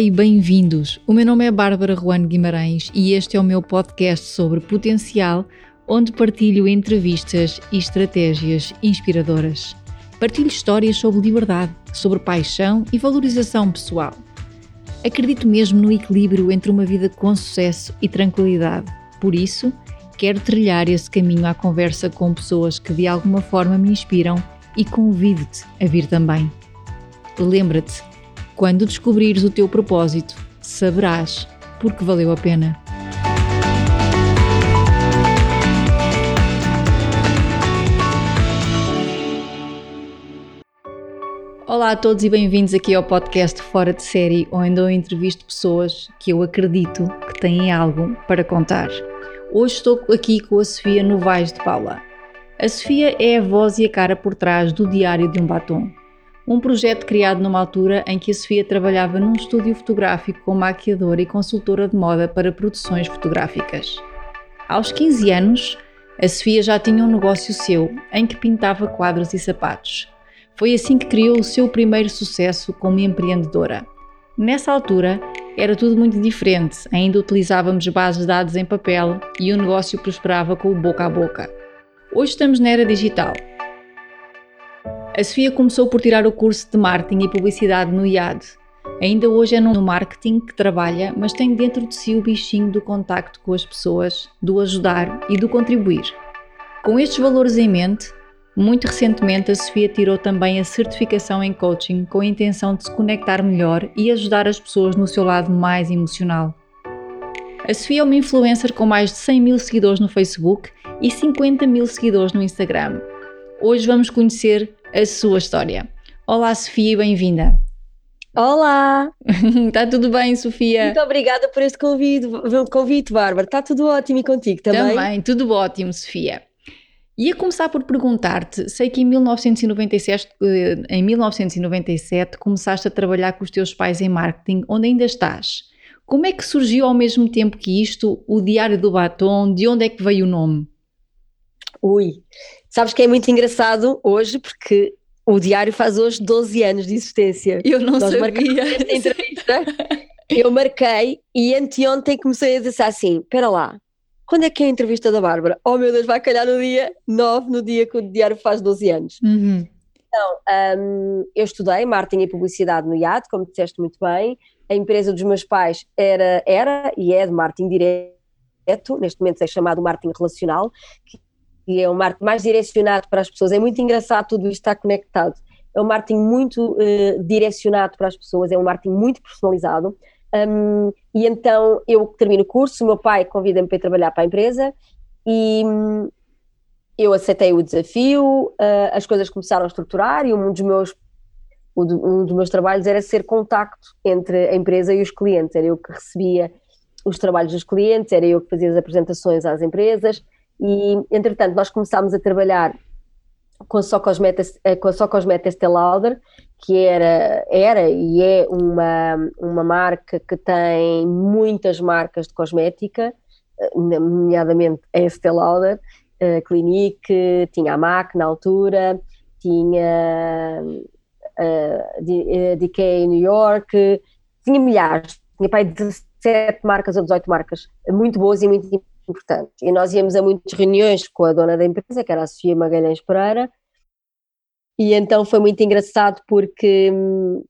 E bem-vindos! O meu nome é Bárbara Juan Guimarães e este é o meu podcast sobre potencial, onde partilho entrevistas e estratégias inspiradoras. Partilho histórias sobre liberdade, sobre paixão e valorização pessoal. Acredito mesmo no equilíbrio entre uma vida com sucesso e tranquilidade. Por isso, quero trilhar esse caminho à conversa com pessoas que de alguma forma me inspiram e convido-te a vir também. Lembra-te quando descobrires o teu propósito, saberás porque valeu a pena. Olá a todos e bem-vindos aqui ao podcast Fora de Série, onde eu entrevisto pessoas que eu acredito que têm algo para contar. Hoje estou aqui com a Sofia Novaes de Paula. A Sofia é a voz e a cara por trás do Diário de um Batom, um projeto criado numa altura em que a Sofia trabalhava num estúdio fotográfico como maquiadora e consultora de moda para produções fotográficas. Aos 15 anos, a Sofia já tinha um negócio seu em que pintava quadros e sapatos. Foi assim que criou o seu primeiro sucesso como empreendedora. Nessa altura, era tudo muito diferente, ainda utilizávamos bases de dados em papel e o negócio prosperava com o boca a boca. Hoje estamos na era digital a Sofia começou por tirar o curso de marketing e publicidade no IAD. Ainda hoje é no marketing que trabalha, mas tem dentro de si o bichinho do contacto com as pessoas, do ajudar e do contribuir. Com estes valores em mente, muito recentemente a Sofia tirou também a certificação em coaching com a intenção de se conectar melhor e ajudar as pessoas no seu lado mais emocional. A Sofia é uma influencer com mais de 100 mil seguidores no Facebook e 50 mil seguidores no Instagram. Hoje vamos conhecer a sua história. Olá, Sofia, bem-vinda. Olá! Está tudo bem, Sofia? Muito obrigada por este convite, convite, Bárbara. Está tudo ótimo e contigo também? Também, tudo ótimo, Sofia. Ia começar por perguntar-te, sei que em 1997, eh, em 1997 começaste a trabalhar com os teus pais em marketing, onde ainda estás. Como é que surgiu ao mesmo tempo que isto o Diário do Batom? De onde é que veio o nome? Ui, Sabes que é muito engraçado hoje porque o diário faz hoje 12 anos de existência. Eu não Nós sabia. Esta entrevista, eu marquei e anteontem comecei a dizer assim: espera lá, quando é que é a entrevista da Bárbara? Oh meu Deus, vai calhar no dia 9, no dia que o diário faz 12 anos. Uhum. Então, um, eu estudei marketing e publicidade no IAD, como disseste muito bem. A empresa dos meus pais era, era e é de marketing direto, neste momento é chamado marketing relacional, que e é um marketing mais direcionado para as pessoas. É muito engraçado tudo isto estar conectado. É um marketing muito uh, direcionado para as pessoas, é um marketing muito personalizado. Um, e então eu termino o curso, o meu pai convida-me para trabalhar para a empresa e um, eu aceitei o desafio, uh, as coisas começaram a estruturar e um dos meus um dos meus trabalhos era ser contacto entre a empresa e os clientes, era eu que recebia os trabalhos dos clientes, era eu que fazia as apresentações às empresas, e, entretanto, nós começámos a trabalhar com a Só Cosmetics, eh, com Lauder, que era, era e é uma, uma marca que tem muitas marcas de cosmética, eh, nomeadamente a Estée Lauder, a eh, Clinique, tinha a MAC na altura, tinha a DK New York, tinha milhares, tinha pai 17 marcas ou 18 marcas, muito boas e muito importante. E nós íamos a muitas reuniões com a dona da empresa, que era a Sofia Magalhães Pereira, e então foi muito engraçado porque hum,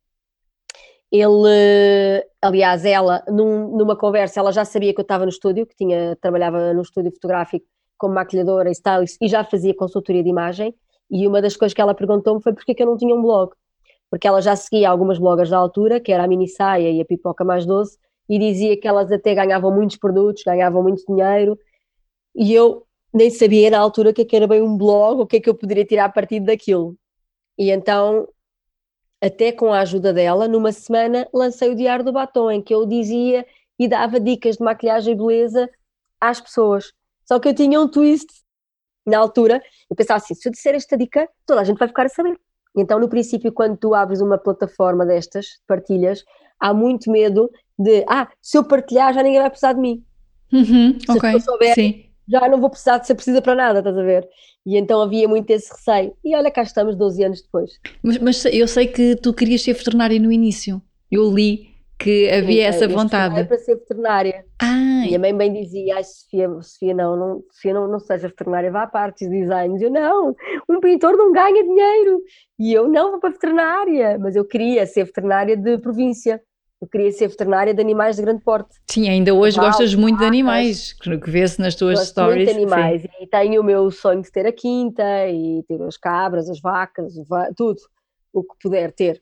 ele, aliás, ela, num, numa conversa, ela já sabia que eu estava no estúdio, que tinha, trabalhava no estúdio fotográfico como maquilhadora e stylist e já fazia consultoria de imagem. E uma das coisas que ela perguntou-me foi porque que eu não tinha um blog. Porque ela já seguia algumas bloggers da altura, que era a Mini Saia e a Pipoca Mais Doce, e dizia que elas até ganhavam muitos produtos, ganhavam muito dinheiro, e eu nem sabia na altura o que, é que era bem um blog, o que é que eu poderia tirar a partir daquilo. E então, até com a ajuda dela, numa semana lancei o Diário do Batom, em que eu dizia e dava dicas de maquilhagem e beleza às pessoas. Só que eu tinha um twist na altura, eu pensava assim, se eu disser esta dica, toda a gente vai ficar a saber. Então, no princípio, quando tu abres uma plataforma destas, partilhas, há muito medo de, ah, se eu partilhar já ninguém vai precisar de mim. Uhum, se ok, souber, sim. já não vou precisar de ser precisa para nada, estás a ver? E então havia muito esse receio. E olha, cá estamos 12 anos depois. Mas, mas eu sei que tu querias ser veterinária no início. Eu li que havia essa eu vontade. para ser veterinária. Ah, Minha mãe bem dizia, ai Sofia, Sofia não, não, Sofia não, não seja veterinária, vá para artes e designs. Eu não, um pintor não ganha dinheiro. E eu não vou para veterinária, mas eu queria ser veterinária de província. Eu queria ser veterinária de animais de grande porte. sim, ainda hoje gostas muito de vacas. animais, que vê-se nas tuas Gosto stories. muito de sim. animais e tenho o meu sonho de ter a quinta e ter as cabras, as vacas, tudo o que puder ter.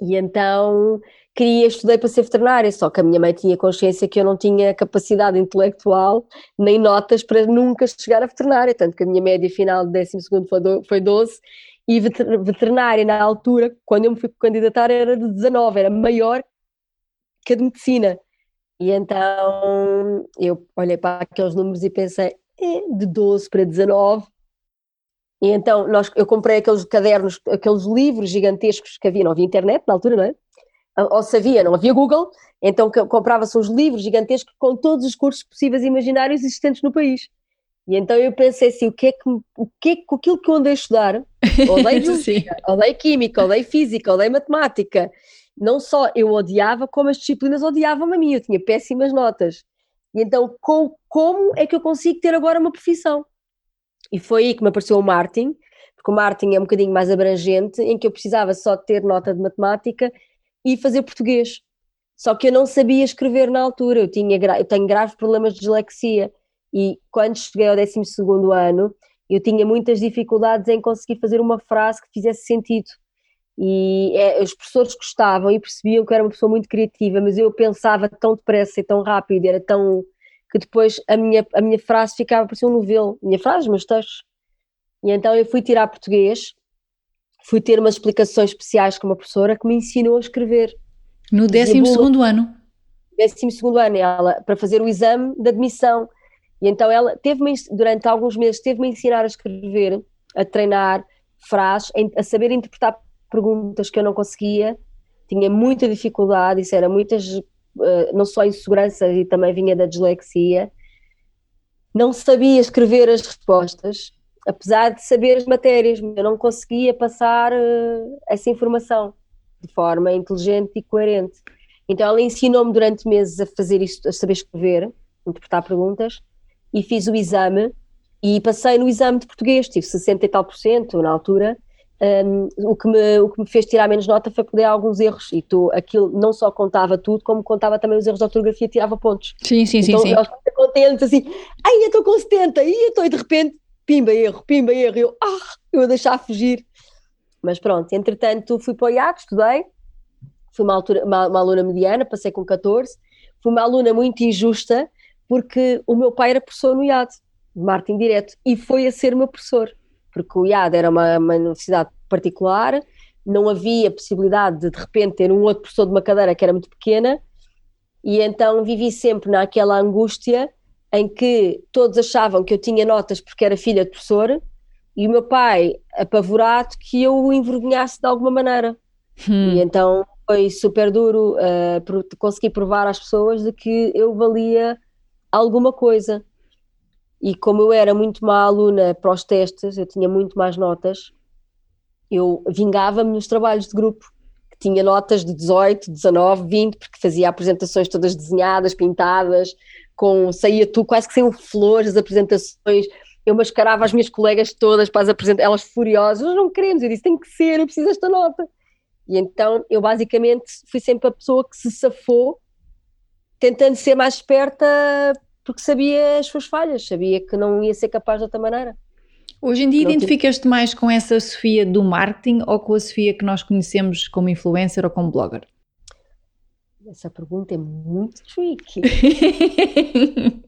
E então queria, estudei para ser veterinária, só que a minha mãe tinha consciência que eu não tinha capacidade intelectual nem notas para nunca chegar a veterinária, tanto que a minha média final de 12 foi, do- foi 12 e veter- veterinária na altura, quando eu me fui candidatar, era de 19, era maior que a de medicina. E então eu olhei para aqueles números e pensei, é, de 12 para 19. E então nós, eu comprei aqueles cadernos, aqueles livros gigantescos que havia, não havia internet na altura, não é? Ou se havia, não havia Google, então co- comprava-se uns livros gigantescos com todos os cursos possíveis e imaginários existentes no país. E então eu pensei assim, o que é que, o que é que, aquilo que eu andei a estudar, odeio Sim. odeio química, odeio física, odeio matemática. Não só eu odiava, como as disciplinas odiavam-me a mim, eu tinha péssimas notas. E então, com- como é que eu consigo ter agora uma profissão? E foi aí que me apareceu o marketing, porque o marketing é um bocadinho mais abrangente, em que eu precisava só ter nota de matemática e fazer português. Só que eu não sabia escrever na altura, eu, tinha, eu tenho graves problemas de dislexia. E quando cheguei ao 12 ano, eu tinha muitas dificuldades em conseguir fazer uma frase que fizesse sentido. E é, os professores gostavam e percebiam que era uma pessoa muito criativa, mas eu pensava tão depressa e tão rápido, era tão. que depois a minha, a minha frase ficava ser um novelo, minha frase, meus textos. E então eu fui tirar português, fui ter umas explicações especiais com uma professora que me ensinou a escrever. No 12 bula. ano. 12 ano, ela, para fazer o exame de admissão. E então ela teve-me, durante alguns meses, teve-me a ensinar a escrever, a treinar frases, a saber interpretar perguntas que eu não conseguia, tinha muita dificuldade, isso era muitas, eh, não só insegurança e também vinha da dislexia. Não sabia escrever as respostas, apesar de saber as matérias, eu não conseguia passar eh, essa informação de forma inteligente e coerente. Então ela ensinou-me durante meses a fazer isso, a saber escrever, interpretar perguntas, e fiz o exame e passei no exame de português, tive 60 e tal por cento na altura. Um, o, que me, o que me fez tirar menos nota foi dei alguns erros e tu, aquilo não só contava tudo, como contava também os erros de ortografia e tirava pontos. Sim, sim, sim, então sim. nós ficamos contentes assim, ai, eu estou com 70, e eu estou, e de repente, pimba, erro, pimba, erro, eu, ah, eu a deixar fugir. Mas pronto, entretanto fui para o IAD, estudei, fui uma, altura, uma, uma aluna mediana, passei com 14, fui uma aluna muito injusta, porque o meu pai era professor no IAD, de marketing direto, e foi a ser meu professor, porque o IAD era uma, uma universidade particular, não havia possibilidade de de repente ter um outro professor de uma cadeira que era muito pequena, e então vivi sempre naquela angústia em que todos achavam que eu tinha notas porque era filha de professor, e o meu pai apavorado que eu o envergonhasse de alguma maneira. Hum. E então foi super duro uh, conseguir provar às pessoas de que eu valia alguma coisa. E como eu era muito má aluna para os testes, eu tinha muito mais notas, eu vingava-me nos trabalhos de grupo, que tinha notas de 18, 19, 20, porque fazia apresentações todas desenhadas, pintadas, com saía tu quase que saiam flores as apresentações. Eu mascarava as minhas colegas todas para as apresentar, elas furiosas, não queremos, eu disse, tem que ser, eu preciso desta nota. E então eu basicamente fui sempre a pessoa que se safou, tentando ser mais esperta, porque sabia as suas falhas, sabia que não ia ser capaz de outra maneira. Hoje em dia identificas-te mais com essa Sofia do marketing ou com a Sofia que nós conhecemos como influencer ou como blogger? Essa pergunta é muito tricky.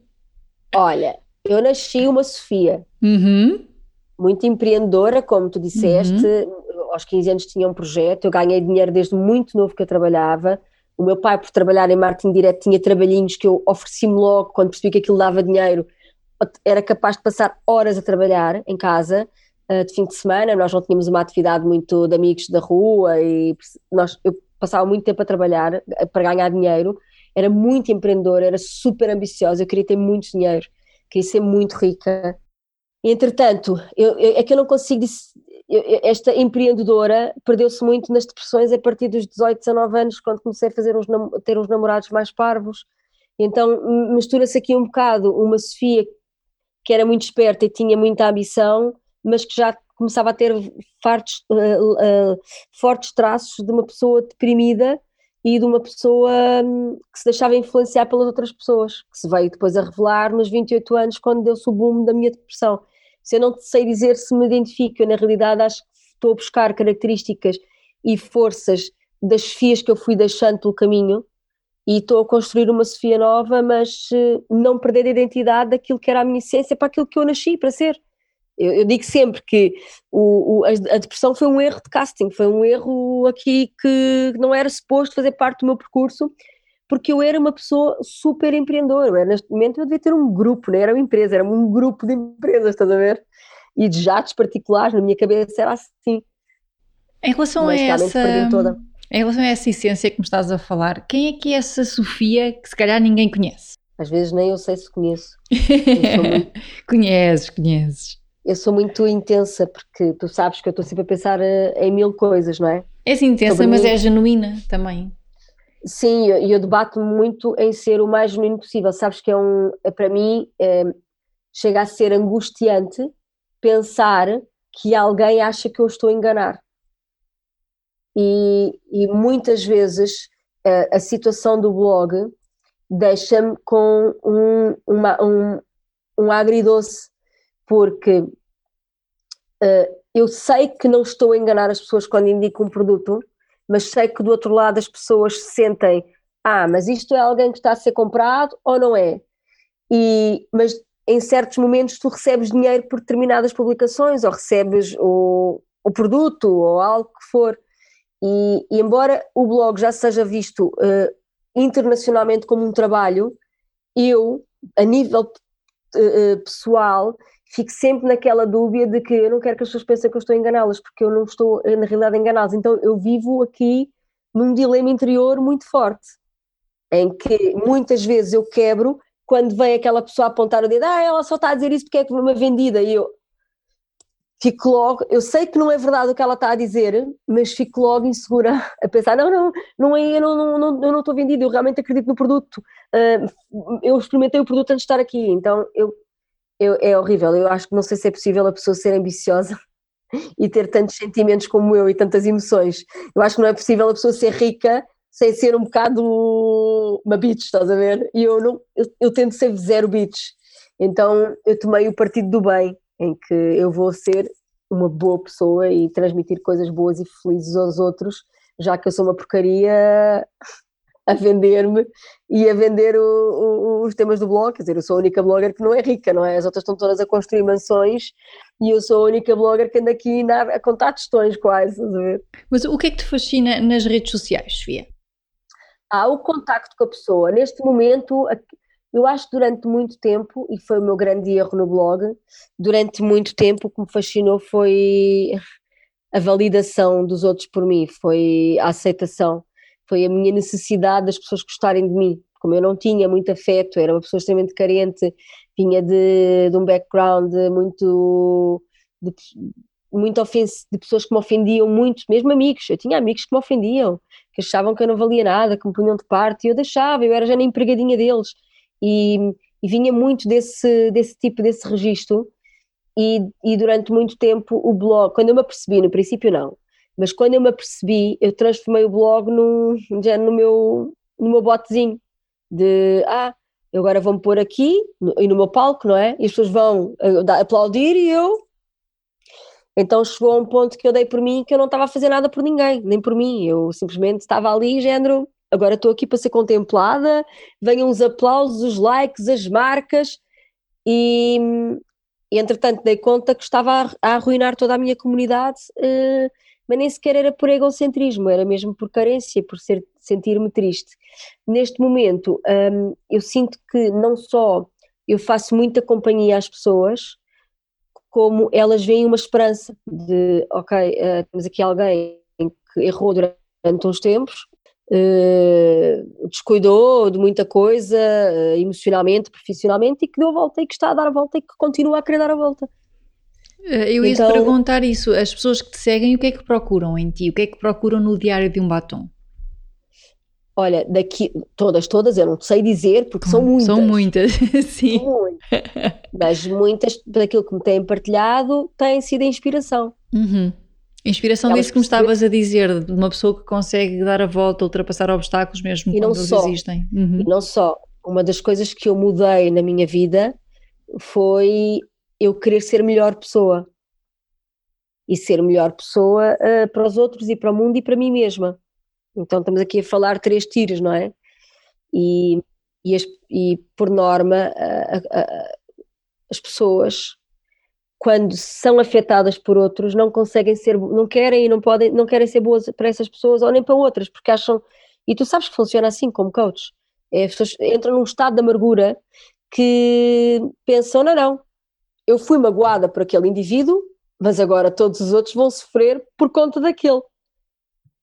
Olha, eu nasci uma Sofia, uhum. muito empreendedora, como tu disseste. Aos 15 anos tinha um projeto, eu ganhei dinheiro desde muito novo que eu trabalhava. O meu pai, por trabalhar em marketing direto, tinha trabalhinhos que eu ofereci-me logo quando percebi que aquilo dava dinheiro. Era capaz de passar horas a trabalhar em casa, eh, de fim de semana. Nós não tínhamos uma atividade muito de amigos da rua e nós, eu passava muito tempo a trabalhar eh, para ganhar dinheiro. Era muito empreendedora, era super ambiciosa, eu queria ter muito dinheiro, queria ser muito rica. Entretanto, eu, eu- é que eu não consigo. Esta empreendedora perdeu-se muito nas depressões a partir dos 18, 19 anos, quando comecei a fazer uns, ter uns namorados mais parvos. Então mistura-se aqui um bocado uma Sofia que era muito esperta e tinha muita ambição, mas que já começava a ter fartos, uh, uh, fortes traços de uma pessoa deprimida e de uma pessoa um, que se deixava influenciar pelas outras pessoas, que se veio depois a revelar nos 28 anos, quando deu-se o boom da minha depressão. Se eu não sei dizer se me identifico, eu na realidade acho que estou a buscar características e forças das Sofias que eu fui deixando pelo caminho e estou a construir uma Sofia nova, mas uh, não perder a identidade daquilo que era a minha essência para aquilo que eu nasci para ser. Eu, eu digo sempre que o, o, a, depressão foi um erro de casting, foi um erro aqui que não era suposto fazer parte do meu percurso, porque eu era uma pessoa super empreendedora. Era, neste momento eu devia ter um grupo, não era uma empresa, era um grupo de empresas, estás a ver? E de jatos particulares, na minha cabeça era assim. Em relação Mas, a essa. Em relação a essa essência que me estás a falar, quem é que é essa Sofia que se calhar ninguém conhece? Às vezes nem eu sei se conheço. muito... conheces, conheces eu sou muito intensa, porque tu sabes que eu estou sempre a pensar eh, em mil coisas, não é? És intensa, Sobre mas mim. é genuína também. Sim, e eu, eu debato muito em ser o mais genuíno possível. Sabes que é um, é, para mim, é, chega a ser angustiante pensar que alguém acha que eu estou a enganar. E, e muitas vezes a, eh, a situação do blog deixa-me com um, uma, um, um agridoce porque uh, eu sei que não estou a enganar as pessoas quando indico um produto, mas sei que do outro lado as pessoas sentem, ah, mas isto é alguém que está a ser comprado ou não é? E, mas em certos momentos tu recebes dinheiro por determinadas publicações ou recebes o, o produto ou algo que for. E, e embora o blog já seja visto uh, internacionalmente como um trabalho, eu, a nível uh, pessoal, fico sempre naquela dúvida de que eu não quero que as pessoas pensem que eu estou a enganá-las, porque eu não estou, na realidade, a enganá-las. Então eu vivo aqui num dilema interior muito forte, em que muitas vezes eu quebro quando vem aquela pessoa apontar o dedo, ah, ela só está a dizer isso porque é uma vendida, e eu fico logo, eu sei que não é verdade o que ela está a dizer, mas fico logo insegura a pensar, não, não, não é, eu não, não, não, eu não estou vendida, eu realmente acredito no produto, uh, eu experimentei o produto antes de estar aqui, então eu eu, é horrível. Eu acho que não sei se é possível a pessoa ser ambiciosa e ter tantos sentimentos como eu e tantas emoções. Eu acho que não é possível a pessoa ser rica sem ser um bocado uma bitch, estás a ver? E eu não, eu, eu tento ser zero bitch. Então eu tomei o partido do bem, em que eu vou ser uma boa pessoa e transmitir coisas boas e felizes aos outros, já que eu sou uma porcaria a vender-me e a vender o, o, os temas do blog. Quer dizer, eu sou a única blogger que não é rica, não é? As outras estão todas a construir mansões e eu sou a única blogger que anda aqui a contar testões quase. Mas o que é que te fascina nas redes sociais, Sofia? Há o contacto com a pessoa. Neste momento, eu acho que durante muito tempo, e foi o meu grande erro no blog, durante muito tempo o que me fascinou foi a validação dos outros por mim, foi a aceitação foi a minha necessidade das pessoas gostarem de mim. Como eu não tinha muito afeto, era uma pessoa extremamente carente, vinha de, de um background muito. De, muito ofensivo, de pessoas que me ofendiam muito, mesmo amigos. Eu tinha amigos que me ofendiam, que achavam que eu não valia nada, que me punham de parte, e eu deixava, eu era já na empregadinha deles. E, e vinha muito desse, desse tipo, desse registro. E, e durante muito tempo o blog, quando eu me apercebi, no princípio não, mas quando eu me apercebi, eu transformei o blog num, já no meu, no meu botezinho de ah, eu agora vou-me pôr aqui no, e no meu palco, não é? E as pessoas vão uh, aplaudir e eu. Então chegou a um ponto que eu dei por mim que eu não estava a fazer nada por ninguém, nem por mim. Eu simplesmente estava ali, género, agora estou aqui para ser contemplada, venham os aplausos, os likes, as marcas, e, entretanto dei conta que estava a arruinar toda a minha comunidade. Uh, mas nem sequer era por egocentrismo, era mesmo por carência, por sentir-me triste. Neste momento, um, eu sinto que não só eu faço muita companhia às pessoas, como elas veem uma esperança de, ok, uh, temos aqui alguém que errou durante uns tempos, uh, descuidou de muita coisa, uh, emocionalmente, profissionalmente, e que deu a volta e que está a dar a volta e que continua a querer dar a volta. Eh, eu ia então, perguntar isso. As pessoas que te seguem, o que é que procuram em ti? O que é que procuram no diário de um batom? Olha, daqui, todas, todas, eu não sei dizer, porque são muitas. São muitas, sim. São muitas. Mas muitas, daquilo que me têm partilhado, têm sido a inspiração. Uhum. Inspiração Elas disso que me estavas a dizer, de uma pessoa que consegue dar a volta, ultrapassar obstáculos mesmo e quando eles só, existem. Uhum. E não só. Uma das coisas que eu mudei na minha vida foi eu querer ser melhor pessoa. E ser melhor pessoa uh, para os outros e para o mundo e para mim mesma. Então estamos aqui a falar três tiros, não é? E, e, as, e por norma, uh, uh, as pessoas quando são afetadas por outros não conseguem ser, não querem e não podem, não querem ser boas para essas pessoas ou nem para outras, porque acham, e tu sabes que funciona assim como coach, é, as pessoas entram num estado de amargura que pensam, não, não, eu fui magoada por aquele indivíduo, mas agora todos os outros vão sofrer por conta daquele.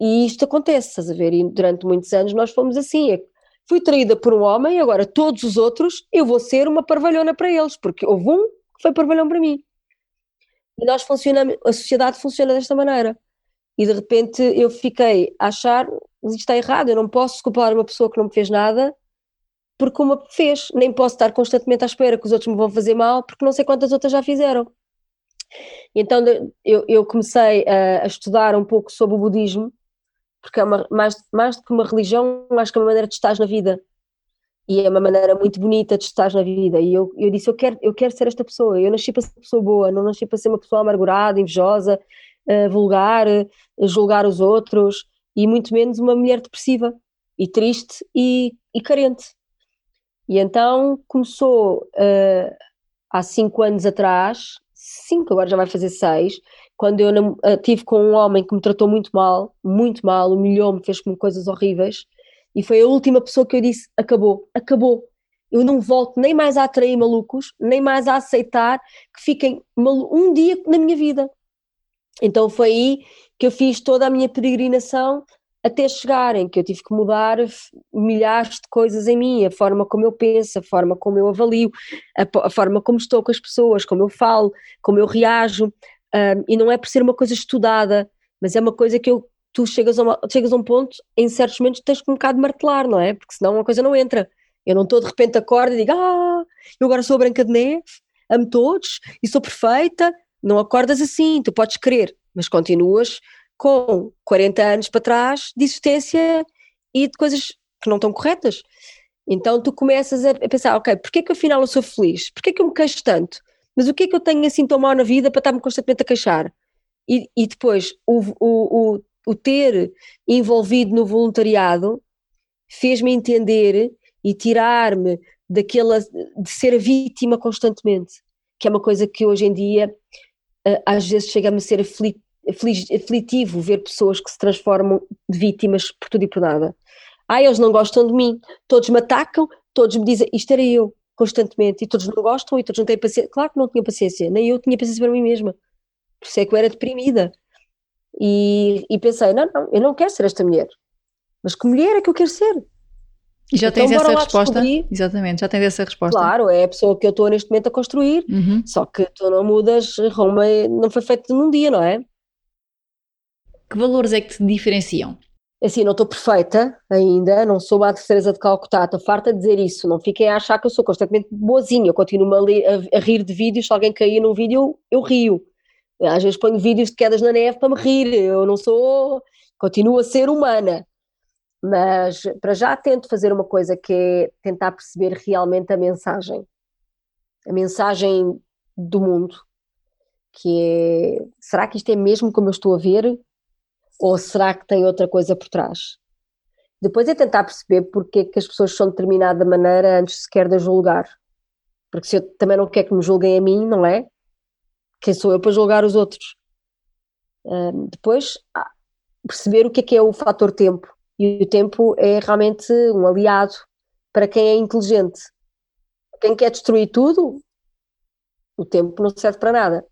E isto acontece, estás a ver? E durante muitos anos nós fomos assim. É, fui traída por um homem, agora todos os outros eu vou ser uma parvalhona para eles, porque houve um que foi parvalhão para mim. E nós funcionamos, a sociedade funciona desta maneira. E de repente eu fiquei a achar, isto está errado, eu não posso culpar uma pessoa que não me fez nada porque uma fez, nem posso estar constantemente à espera que os outros me vão fazer mal porque não sei quantas outras já fizeram. Então eu, eu comecei a, a, estudar um pouco sobre o budismo, porque é uma, mais, mais do que uma religião, acho que é uma maneira de estar na vida e é uma maneira muito bonita de estar na vida. E eu, eu disse: eu quero, eu quero ser esta pessoa. Eu nasci para ser uma pessoa boa, não nasci para ser uma pessoa amargurada, invejosa, uh, vulgar, uh, julgar os outros, e muito menos uma mulher depressiva e triste e, e carente. E então começou uh, há cinco anos atrás, cinco, agora já vai fazer seis, quando eu tive com um homem que me tratou muito mal, muito mal, humilhou-me, fez-me coisas horríveis e foi a última pessoa que eu disse: acabou, acabou. Eu não volto nem mais a atrair malucos, nem mais a aceitar que fiquem um dia na minha vida. Então foi aí que eu fiz toda a minha peregrinação até chegarem, que eu tive que mudar milhares de coisas em mim, a forma como eu penso, a forma como eu avalio, a, a forma como estou com as pessoas, como eu falo, como eu reajo, um, e não é por ser uma coisa estudada, mas é uma coisa que eu tu chegas a, uma, chegas a um ponto, em certos momentos tens que um bocado martelar, não é? Porque senão uma coisa não entra. Eu não estou de repente acordo e digo, ah, eu agora sou a Branca de Neve, amo todos e sou perfeita. Não acordas assim, tu podes querer, mas continuas com 40 anos para trás de existência e de coisas que não estão corretas. Então tu começas a pensar, ok, porquê é que afinal eu sou feliz? Porquê é que eu me queixo tanto? Mas o que é que eu tenho assim tão mal na vida para estar-me constantemente a queixar? E, e depois o, o, o o ter envolvido no voluntariado fez-me entender e tirar-me daquela de ser a vítima constantemente, que é uma coisa que hoje em dia eh, às vezes chega-me a ser aflitivo ver pessoas que se transformam de vítimas por tudo e por nada. Ah, eles não gostam de mim, todos me atacam, todos me dizem, isto era eu, constantemente, e todos não gostam e todos não têm paciência. Claro que não tinha paciência, nem eu tinha paciência para mim mesma. Por isso é que eu era deprimida. E, e pensei, não, não, eu não quero ser esta mulher. Mas que mulher é que eu quero ser? E já então, tens essa resposta? Descobrir. Exatamente, já tens essa resposta. Claro, é a pessoa que eu estou neste momento a construir, uhum. só que tu não mudas, Roma não foi feito num dia, não é? Que valores é que te diferenciam? Assim, não estou perfeita ainda, não sou a Teresa de Calcutá, estou farta de dizer isso, não fiquem a achar que eu sou constantemente boazinha, eu continuo a, a, a rir de vídeos, se alguém cair num vídeo eu, eu rio, às vezes ponho vídeos de quedas na neve para me rir, eu não sou, continuo a ser humana. Mas para já tento fazer uma coisa que é tentar perceber realmente a mensagem. A mensagem do mundo. Que é, será que isto é mesmo como eu estou a ver? Ou será que tem outra coisa por trás? Depois é tentar perceber porque é que as pessoas são de determinada maneira antes sequer de julgar. Porque se eu também não quero que me julguem a mim, não é? quem sou eu para julgar os outros? Um, depois, perceber o que é que é o fator tempo. E o tempo é realmente um aliado para quem é inteligente. Quem quer destruir tudo, o tempo não serve para nada.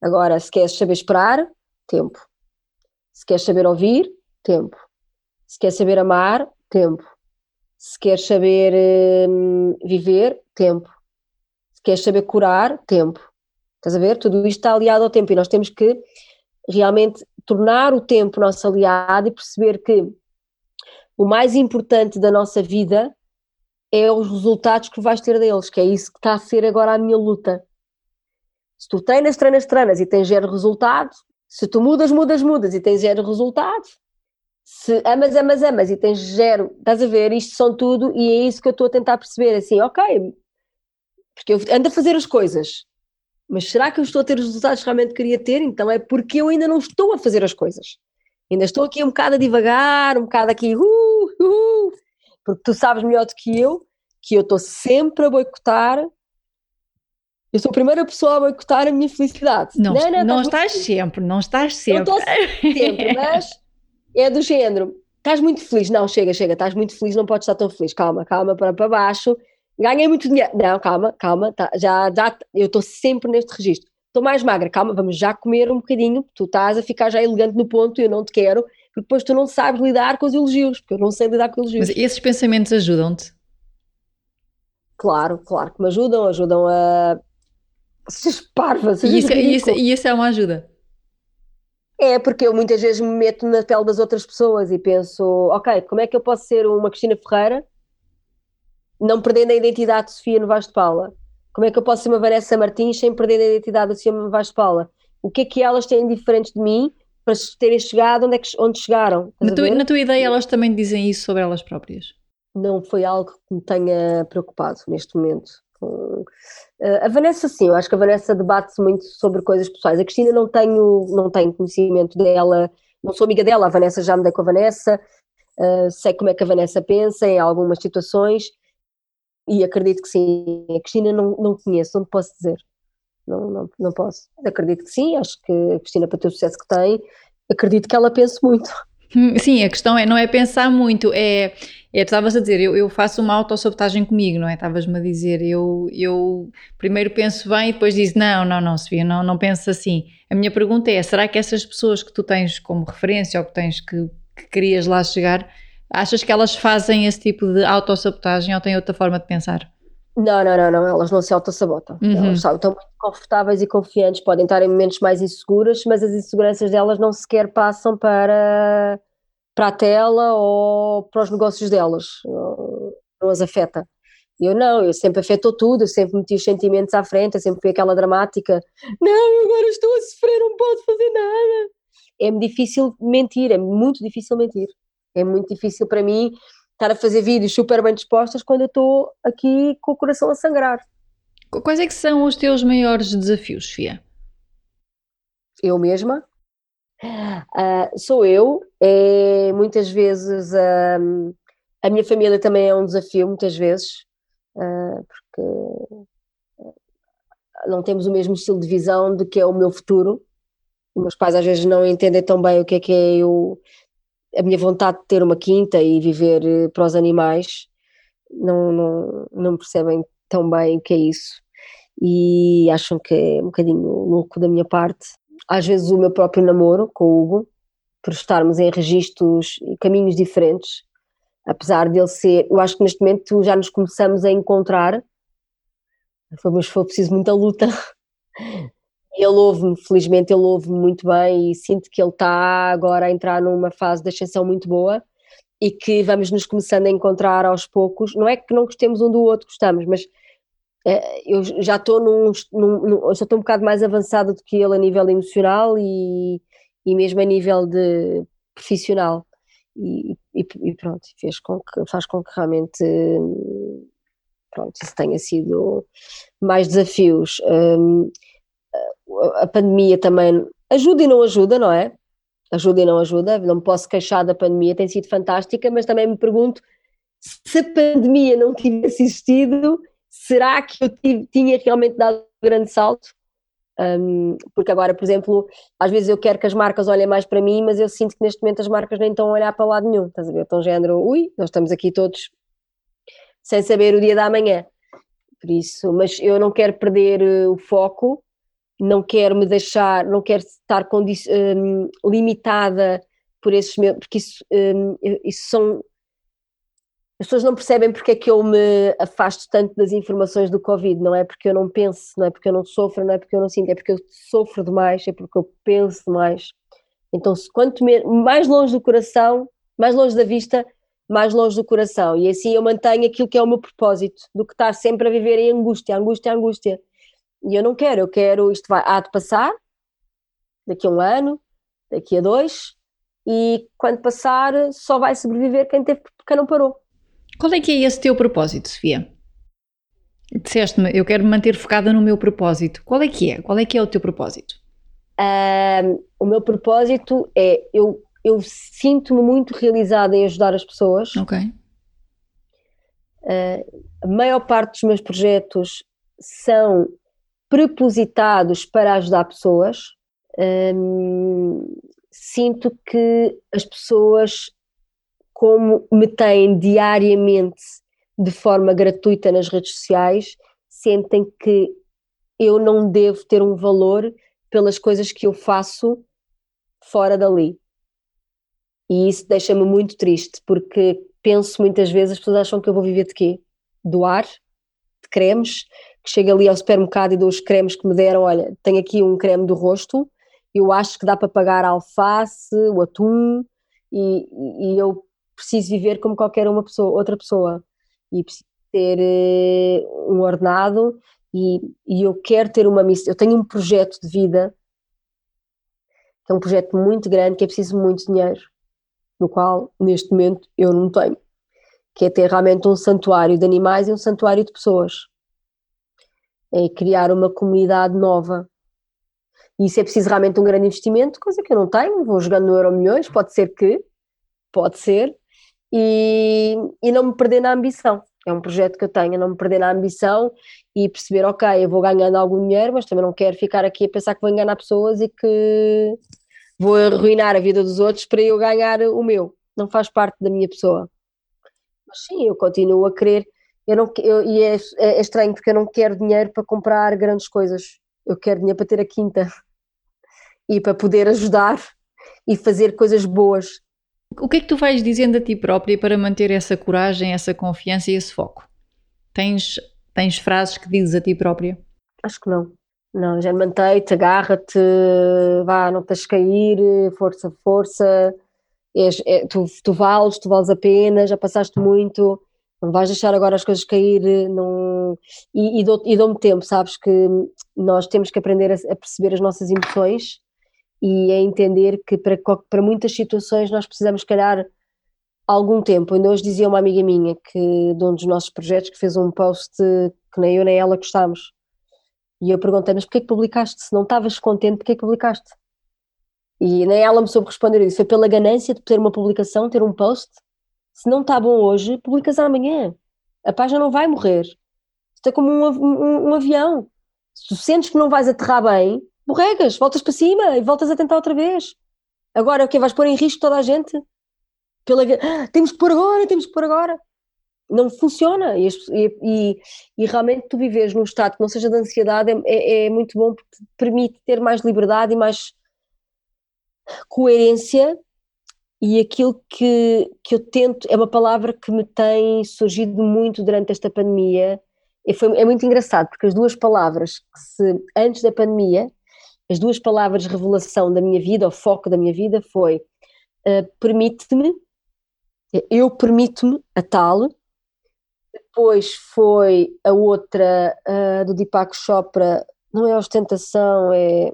Agora, se queres saber esperar, tempo. Se queres saber ouvir, tempo. Se queres saber amar, tempo. Se queres saber hum, viver, tempo. Se queres saber curar, tempo Estás a ver? Tudo isto está aliado ao tempo e nós temos que realmente tornar o tempo nosso aliado e perceber que o mais importante da nossa vida é os resultados que vais ter deles, que é isso que está a ser agora a minha luta. Se tu treinas, treinas, treinas e tens zero resultado, se tu mudas, mudas, mudas e tens zero resultado, se amas, amas, amas e tens zero, estás a ver, isto são tudo e é isso que eu estou a tentar perceber, assim, ok, porque eu ando a fazer as coisas, mas será que eu estou a ter os resultados que realmente queria ter? Então é porque eu ainda não estou a fazer as coisas. Ainda estou aqui um bocado a divagar, um bocado aqui, uh, uh, porque tu sabes melhor do que eu que eu estou sempre a boicotar. Eu sou a primeira pessoa a boicotar a minha felicidade. Não, não, não, não estás muito... sempre, não estás sempre. Não estou sempre, mas é do género. Estás muito feliz. Não, chega, chega, estás muito feliz, não podes estar tão feliz. Calma, calma, para, para baixo. Ganhei muito dinheiro. Não, calma, calma, tá, já, já, eu estou sempre neste registro. Estou mais magra, calma, vamos já comer um bocadinho. Tu estás a ficar já elegante no ponto, eu não te quero, porque depois tu não sabes lidar com os elogios, porque eu não sei lidar com elogios. Mas esses pensamentos ajudam-te? Claro, claro que me ajudam, ajudam a. Sejas parva, sejas e isso, é, isso, e isso é uma ajuda. É, porque eu muitas vezes me meto na pele das outras pessoas e penso, ok, como é que eu posso ser uma Cristina Ferreira não perdendo a identidade de Sofia Novaes de Paula? Como é que eu posso ser uma Vanessa Martins sem perder a identidade de Sofia Novaes de Paula? O que é que elas têm diferentes de mim para terem chegado onde, é que, onde chegaram? Na tua, na tua ideia elas também dizem isso sobre elas próprias? não foi algo que me tenha preocupado neste momento. Eh, a Vanessa, sim, eu acho que a Vanessa debate-se muito sobre coisas pessoais. A Cristina não tenho, não tenho conhecimento dela, não sou amiga dela, a Vanessa já me dei com a Vanessa, uh, sei como é que a Vanessa pensa em algumas situações e acredito que sim. A Cristina não, não conheço, não posso dizer. Não, não, não posso. Acredito que sim, acho que a Cristina, para ter o sucesso que tem, acredito que ela pense muito. Hum, sim, a questão é, não é pensar muito, é é, tu estavas a dizer, eu, eu faço uma autossabotagem comigo, não é? Estavas-me a dizer, eu, eu primeiro penso bem e depois diz não, não, não, Sofia, não, não penso assim. A minha pergunta é, será que essas pessoas que tu tens como referência ou que tens que, que querias lá chegar, achas que elas fazem esse tipo de autossabotagem ou têm outra forma de pensar? Não, não, não, não, elas não se autossabotam. Uhum. Elas sabe, estão muito confortáveis e confiantes, podem estar em momentos mais inseguras, mas as inseguranças delas não sequer passam para para a tela ou para os negócios delas, não as afeta. Eu não, eu sempre afetou tudo, eu sempre meti os sentimentos à frente, eu sempre fui aquela dramática, não, agora estou a sofrer, não posso fazer nada. É difícil mentir, é muito difícil mentir. É muito difícil para mim estar a fazer vídeos super bem dispostas quando eu estou aqui com o coração a sangrar. Quais é que são os teus maiores desafios, Fia? Eu mesma, Uh, sou eu, é, muitas vezes uh, a minha família também é um desafio, muitas vezes, uh, porque não temos o mesmo estilo de visão de que é o meu futuro. Os meus pais às vezes não entendem tão bem o que é que é eu, a minha vontade de ter uma quinta e viver eh, para os animais, não, não, não percebem tão bem o que é isso. E acham que é um bocadinho louco da minha parte. Às vezes o meu próprio namoro com o Hugo, por estarmos em registros e caminhos diferentes, apesar dele ser, eu acho que neste momento já nos começamos a encontrar, mas foi preciso muita luta. Ele ouve-me, felizmente ele ouve-me muito bem e sinto que ele está agora a entrar numa fase de ascensão muito boa e que vamos nos começando a encontrar aos poucos. Não é que não gostemos um do outro, gostamos, mas é, eu já estou num, num, num, já estou um bocado mais avançada do que ele a nível emocional e, e mesmo a nível de profissional e, e, e pronto, fez com que, faz com que realmente pronto, isso tenha sido mais desafios. Um, a pandemia também ajuda e não ajuda, não é? Ajuda e não ajuda, não me posso queixar da pandemia, tem sido fantástica, mas também me pergunto se a pandemia não tivesse existido, será que eu tive, tinha realmente dado um grande salto? Um, porque agora, por exemplo, às vezes eu quero que as marcas olhem mais para mim, mas eu sinto que neste momento as marcas nem estão a olhar para lado nenhum, estás a ver? Estão género, ui, nós estamos aqui todos sem saber o dia da manhã. Por isso, mas eu não quero perder uh, o foco, não quero me deixar, não quero estar um, limitada por esses meus, porque isso, um, isso são as pessoas não percebem porque é que eu me afasto tanto das informações do Covid, não é porque eu não penso, não é porque eu não sofro, não é porque eu não sinto, é porque eu sofro demais, é porque eu penso demais. Então, quanto mais longe do coração, mais longe da vista, mais longe do coração. E assim eu mantenho aquilo que é o meu propósito, do que estar sempre a viver em angústia, angústia, angústia. E eu não quero, eu quero, isto vai, há de passar, daqui a um ano, daqui a dois, e quando passar só vai sobreviver quem, teve, quem não parou. Qual é que é esse teu propósito, Sofia? Disseste-me, eu quero me manter focada no meu propósito. Qual é que é? Qual é que é o teu propósito? Um, o meu propósito é, eu, eu sinto-me muito realizada em ajudar as pessoas. Ok. Uh, a maior parte dos meus projetos são prepositados para ajudar pessoas. Um, sinto que as pessoas como me têm diariamente de forma gratuita nas redes sociais, sentem que eu não devo ter um valor pelas coisas que eu faço fora dali. E isso deixa-me muito triste, porque penso muitas vezes, as pessoas acham que eu vou viver de quê? Do ar, de cremes, que chego ali ao supermercado e dou os cremes que me deram, olha, tenho aqui um creme do rosto, eu acho que dá para pagar a alface, o atum, e, e eu preciso viver como qualquer uma pessoa, outra pessoa. E preciso ter uh, um ordenado e, e eu quero ter uma missão, eu tenho um projeto de vida que é um projeto muito grande que é preciso muito dinheiro, no qual neste momento eu não tenho, que é ter realmente um santuário de animais e um santuário de pessoas. É criar uma comunidade nova. E isso é preciso realmente um grande investimento, coisa que eu não tenho, vou jogando no Euro Milhões, pode ser que, pode ser, e, e não me perder na ambição. É um projeto que eu tenho, não me perder na ambição e perceber, ok, eu vou ganhando algum dinheiro, mas também não quero ficar aqui a pensar que vou enganar pessoas e que vou arruinar a vida dos outros para eu ganhar o meu. Não faz parte da minha pessoa. Mas sim, eu continuo a querer. Eu não, eu, e é, é, é estranho porque eu não quero dinheiro para comprar grandes coisas. Eu quero dinheiro para ter a quinta e para poder ajudar e fazer coisas boas o que é que tu vais dizendo a ti própria para manter essa coragem, essa confiança e esse foco? Tens, tens frases que dizes a ti própria? Acho que não. Não, já mantei-te, agarra-te, vá, não de cair, força, força, és, é, tu, tu vales, tu vales a pena, já passaste muito, não vais deixar agora as coisas cair, não... e, e dou-me dou tempo, sabes que nós temos que aprender a, a perceber as nossas emoções e é entender que para, para muitas situações nós precisamos, calhar, algum tempo. Ainda hoje dizia uma amiga minha que de um dos nossos projetos que fez um post que nem eu nem ela gostámos. E eu perguntei, mas porquê que publicaste? Se não estavas contente, porquê que publicaste? E nem ela me soube responder. Disse, foi pela ganância de ter uma publicação, ter um post. Se não está bom hoje, publicas amanhã. A página não vai morrer. Isto é como um, um, um avião. Se tu sentes que não vais aterrar bem, borregas, voltas para cima e voltas a tentar outra vez. Agora o que vais pôr em risco toda a gente? Pela... Ah, temos que pôr agora, temos que pôr agora. Não funciona e, e, e, realmente tu vives num estado que não seja de ansiedade é, é, é muito bom porque te permite ter mais liberdade e mais coerência e aquilo que, que eu tento, é uma palavra que me tem surgido muito durante esta pandemia, e foi, é muito engraçado, porque as duas palavras que se, antes da pandemia, as duas palavras revelação da minha vida, o foco da minha vida foi uh, permite-me, eu permito-me a tal, depois foi a outra uh, do Deepak Chopra, não é ostentação, é...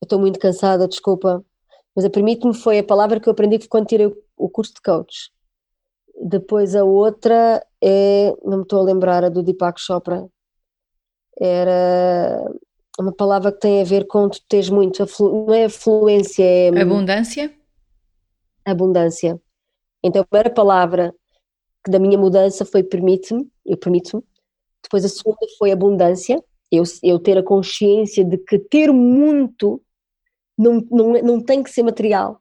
Eu estou muito cansada, desculpa, mas a permite-me foi a palavra que eu aprendi quando tirei o curso de coach. Depois a outra é, não me estou a lembrar, a do Deepak Chopra, era uma palavra que tem a ver com tu tens muito, não é afluência, é abundância. Abundância. Então a primeira palavra que da minha mudança foi permite-me, eu permito-me. Depois a segunda foi abundância, eu, eu ter a consciência de que ter muito não, não, não tem que ser material.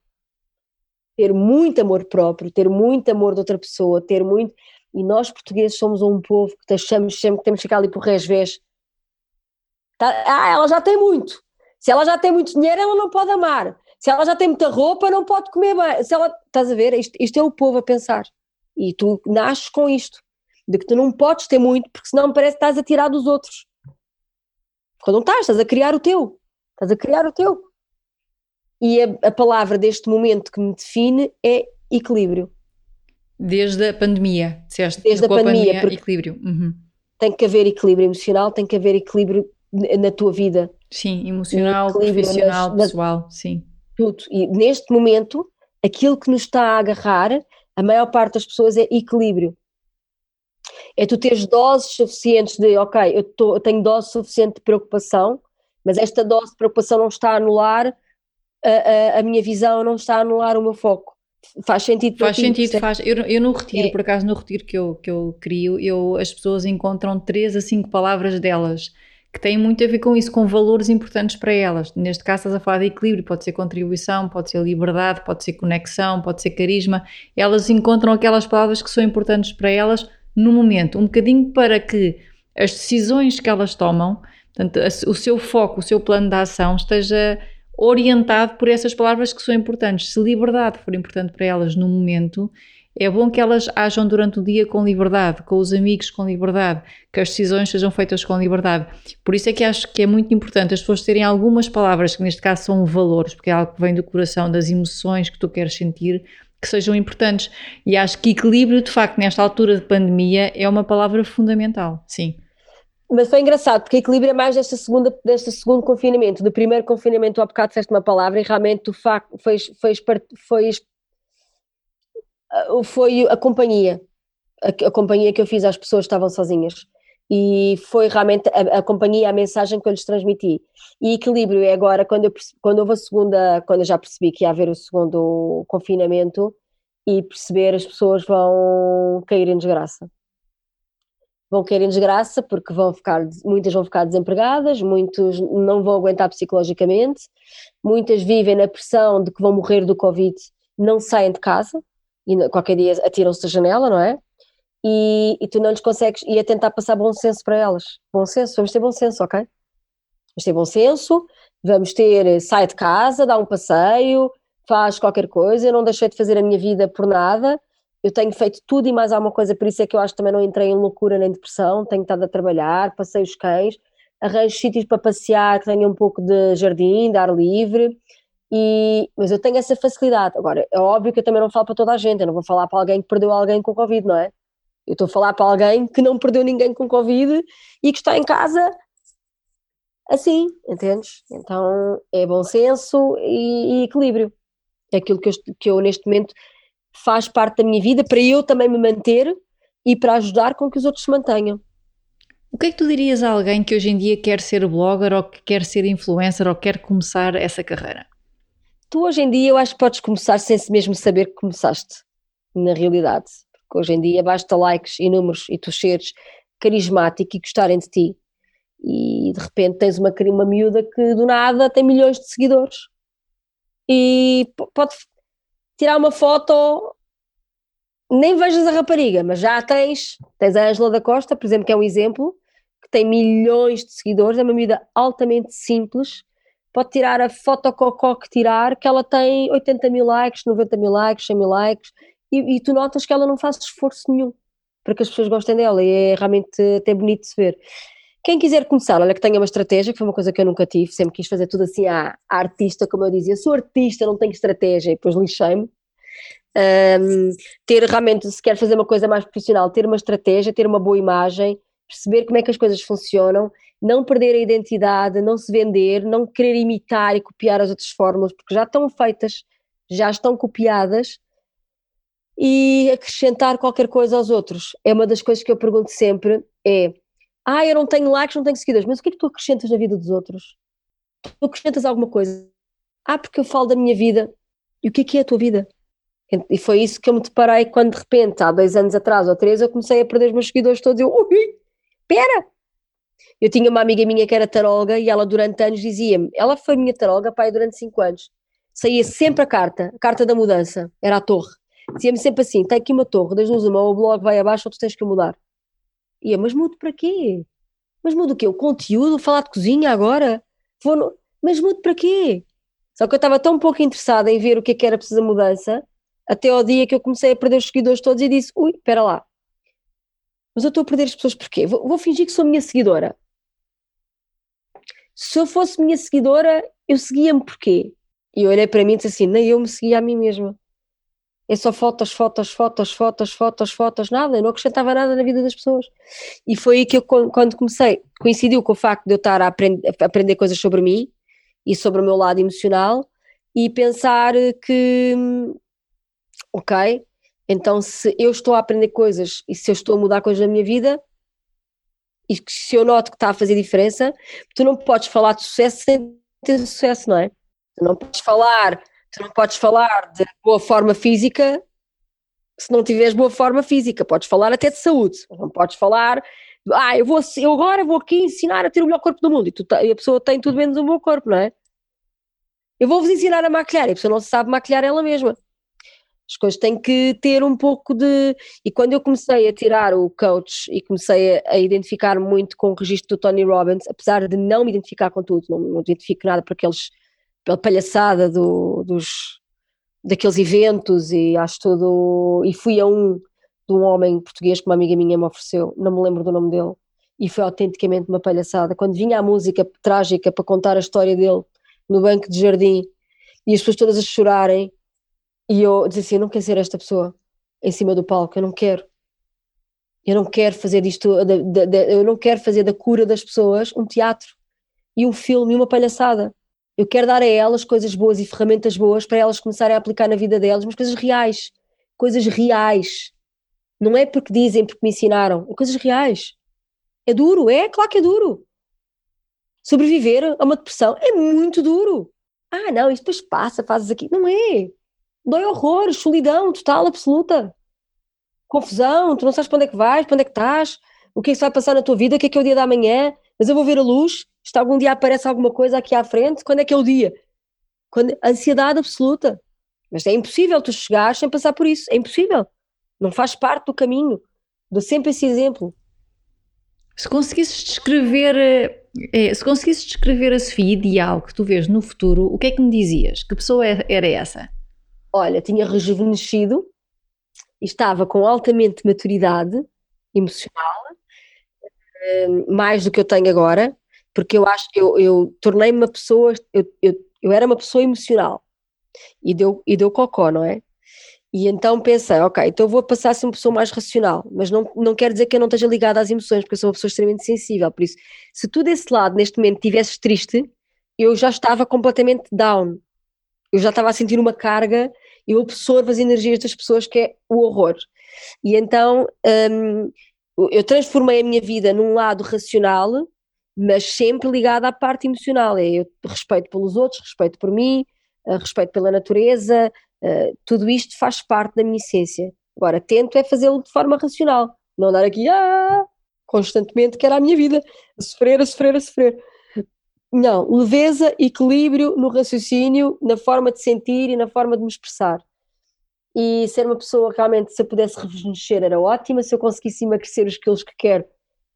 Ter muito amor próprio, ter muito amor de outra pessoa, ter muito. E nós portugueses somos um povo que achamos sempre que temos que ficar ali por resvés Tá? Ah, ela já tem muito. Se ela já tem muito dinheiro, ela não pode amar. Se ela já tem muita roupa, não pode comer bem. Se ela, estás a ver? Isto, isto é o povo a pensar. E tu nasces com isto, de que tu não podes ter muito, porque senão parece que estás a tirar dos outros. Quando não estás, estás a criar o teu. Estás a criar o teu. E a, a palavra deste momento que me define é equilíbrio. Desde a pandemia, disseste? Desde a pandemia, pandemia equilíbrio. Uhum. Tem que haver equilíbrio emocional, tem que haver equilíbrio na tua vida. Sim, emocional, profissional, nas, pessoal, nas, sim. Tudo. E neste momento, aquilo que nos está a agarrar, a maior parte das pessoas é equilíbrio. É tu teres doses suficientes de, ok, eu, tô, eu tenho dose suficiente de preocupação, mas esta dose de preocupação não está a anular a, a, a minha visão, não está a anular o meu foco. Faz sentido Faz sentido, faz. Eu, eu no retiro, é. por acaso no retiro que eu, que eu crio, eu, as pessoas encontram três a cinco palavras delas que têm muito a ver com isso, com valores importantes para elas. Neste caso estás a falar de equilíbrio, pode ser contribuição, pode ser liberdade, pode ser conexão, pode ser carisma. Elas encontram aquelas palavras que são importantes para elas no momento, um bocadinho para que as decisões que elas tomam, portanto, o seu foco, o seu plano de ação esteja orientado por essas palavras que são importantes. Se liberdade for importante para elas no momento, é bom que elas ajam durante o dia com liberdade, com os amigos com liberdade, que as decisões sejam feitas com liberdade. Por isso é que acho que é muito importante as pessoas terem algumas palavras, que neste caso são valores, porque é algo que vem do coração, das emoções que tu queres sentir, que sejam importantes. E acho que equilíbrio, de facto, nesta altura de pandemia, é uma palavra fundamental, sim. Mas foi engraçado, porque equilíbrio é mais desta segunda, deste segundo confinamento. Do primeiro confinamento, há bocado disseste uma palavra e realmente o facto foi, foi, foi, foi a companhia. A, a, companhia que eu fiz às pessoas que estavam sozinhas. E foi realmente a, a, companhia, a mensagem que eu lhes transmiti. E equilíbrio é agora, quando, eu, quando houve a segunda, quando eu já percebi que ia haver o segundo confinamento e perceber as pessoas vão cair em desgraça vão cair em desgraça porque vão ficar, muitas vão ficar desempregadas, muitos não vão aguentar psicologicamente, muitas vivem na pressão de que vão morrer do Covid, não saem de casa e qualquer dia atiram-se da janela, não é? E, e, tu não lhes consegues, e a tentar passar bom senso para elas. Bom senso, vamos ter bom senso, ok? Vamos ter bom senso, vamos ter, sai de casa, dá um passeio, faz qualquer coisa, eu não deixei de fazer a minha vida por nada, eu tenho feito tudo e mais alguma coisa, por isso é que eu acho que também não entrei em loucura nem depressão, tenho estado a trabalhar, passei os cães, arranjo sítios para passear que tenham um pouco de jardim, de ar livre, e, mas eu tenho essa facilidade. Agora, é óbvio que eu também não falo para toda a gente, eu não vou falar para alguém que perdeu alguém com Covid, não é? Eu estou a falar para alguém que não perdeu ninguém com Covid e que está em casa assim, entendes? Então é bom senso e, e equilíbrio. É aquilo que eu, que eu neste momento faz parte da minha vida para eu também me manter e para ajudar com que os outros se mantenham. O que é que tu dirias a alguém que hoje em dia quer ser blogger ou que quer ser influencer ou quer começar essa carreira? Tu hoje em dia eu acho que podes começar sem mesmo saber que começaste, na realidade. Porque hoje em dia basta likes e números e tu seres carismático e gostarem de ti. E de repente tens uma, uma miúda que do nada tem milhões de seguidores. E pode, tirar uma foto, nem vejas a rapariga, mas já tens, tens a Ângela da Costa, por exemplo, que é um exemplo, que tem milhões de seguidores, é uma medida altamente simples, pode tirar a foto cocó que tirar, que ela tem 80 mil likes, 90 mil likes, 100 mil likes, e, e tu notas que ela não faz esforço nenhum para que as pessoas gostem dela, e é realmente até bonito de se ver. Quem quiser começar, olha que tenha uma estratégia, que foi uma coisa que eu nunca tive, sempre quis fazer tudo assim à, à artista, como eu dizia, sou artista, não tenho estratégia, e depois lixei-me. Um, ter realmente, se quer fazer uma coisa mais profissional, ter uma estratégia, ter uma boa imagem, perceber como é que as coisas funcionam, não perder a identidade, não se vender, não querer imitar e copiar as outras fórmulas, porque já estão feitas, já estão copiadas, e acrescentar qualquer coisa aos outros. É uma das coisas que eu pergunto sempre, é ah, eu não tenho likes, não tenho seguidores. Mas o que é que tu acrescentas na vida dos outros? Tu acrescentas alguma coisa? Ah, porque eu falo da minha vida. E o que é que é a tua vida? E foi isso que eu me deparei quando de repente, há dois anos atrás ou três, eu comecei a perder os meus seguidores todos. Eu, ui, pera! Eu tinha uma amiga minha que era taróloga e ela durante anos dizia-me, ela foi minha taróloga, pai, durante cinco anos. Saía sempre a carta, a carta da mudança, era a torre. Dizia-me sempre assim: tem aqui uma torre, das duas uma, o blog vai abaixo ou tu tens que mudar. E eu, mas mudo para quê? Mas mudo o quê? O conteúdo? Falar de cozinha agora? Vou no... Mas mudo para quê? Só que eu estava tão pouco interessada em ver o que é que era preciso a mudança, até ao dia que eu comecei a perder os seguidores todos e disse: ui, espera lá, mas eu estou a perder as pessoas porquê? Vou, vou fingir que sou minha seguidora. Se eu fosse minha seguidora, eu seguia-me porquê? E eu olhei para mim e disse assim: nem eu me seguia a mim mesma. É só fotos, fotos, fotos, fotos, fotos, fotos, nada. Eu não acrescentava nada na vida das pessoas. E foi aí que eu, quando comecei, coincidiu com o facto de eu estar a aprender, a aprender coisas sobre mim e sobre o meu lado emocional e pensar que, ok, então, se eu estou a aprender coisas e se eu estou a mudar coisas na minha vida, e se eu noto que está a fazer diferença, tu não podes falar de sucesso sem ter sucesso, não é? Tu não podes falar, tu não podes falar de boa forma física se não tiveres boa forma física. Podes falar até de saúde, não podes falar, ah, eu vou, eu agora vou aqui ensinar a ter o melhor corpo do mundo e, tu, e a pessoa tem tudo menos um bom corpo, não é? Eu vou-vos ensinar a maquilhar e a pessoa não sabe maquilhar ela mesma. As coisas têm que ter um pouco de. E quando eu comecei a tirar o coach e comecei a, a identificar muito com o registro do Tony Robbins, apesar de não me identificar com tudo, não, não identifico nada por aqueles, pela palhaçada do, dos, daqueles eventos e acho tudo. E fui a um de um homem português que uma amiga minha me ofereceu, não me lembro do nome dele, e foi autenticamente uma palhaçada. Quando vinha a música trágica para contar a história dele no banco de jardim e as pessoas todas a chorarem e eu disse assim: eu não quero ser esta pessoa em cima do palco, eu não quero. Eu não quero fazer isto, eu não quero fazer da cura das pessoas um teatro e um filme e uma palhaçada. Eu quero dar a elas coisas boas e ferramentas boas para elas começarem a aplicar na vida delas, mas coisas reais. Coisas reais. Não é porque dizem, porque me ensinaram, é coisas reais. É duro, é, claro que é duro. Sobreviver a uma depressão é muito duro. Ah, não, isso depois passa, fazes aqui. Não é dói horror, solidão total, absoluta. Confusão, tu não sabes para onde é que vais, para onde é que estás, o que é que vai passar na tua vida, o que é que é o dia da manhã, mas eu vou ver a luz, se algum dia aparece alguma coisa aqui à frente, quando é que é o dia? Quando, ansiedade absoluta. Mas é impossível tu chegares sem passar por isso, é impossível. Não faz parte do caminho. Dou sempre esse exemplo. Se conseguisses descrever, eh, eh, se conseguisses descrever a Sofia ideal que tu vês no futuro, o que é que me dizias? Que pessoa é, era essa? olha, tinha rejuvenescido e estava com altamente maturidade emocional, hum, mais do que eu tenho agora, porque eu acho eu, eu tornei-me uma pessoa, eu, eu, eu era uma pessoa emocional e deu, e deu cocó, não é? E então pensei, ok, então vou passar a ser uma pessoa mais racional, mas não, não quer dizer que eu não esteja ligada às emoções, porque eu sou uma pessoa extremamente sensível, por isso, se tu desse lado, neste momento, estivesses triste, eu já estava completamente down, eu já estava a sentir uma carga, eu absorvo as energias das pessoas, que é o horror. E então um, eu transformei a minha vida num lado racional, mas sempre ligada à parte emocional. É respeito pelos outros, respeito por mim, uh, respeito pela natureza, uh, tudo isto faz parte da minha essência. Agora, tento é fazê-lo de forma racional, não andar aqui ah, constantemente, que era a minha vida, a sofrer, a sofrer, a sofrer. Não, leveza, equilíbrio no raciocínio, na forma de sentir e na forma de me expressar. E ser uma pessoa realmente, se eu pudesse rejuvenescer, era ótima. Se eu conseguisse emagrecer os quilos que quero,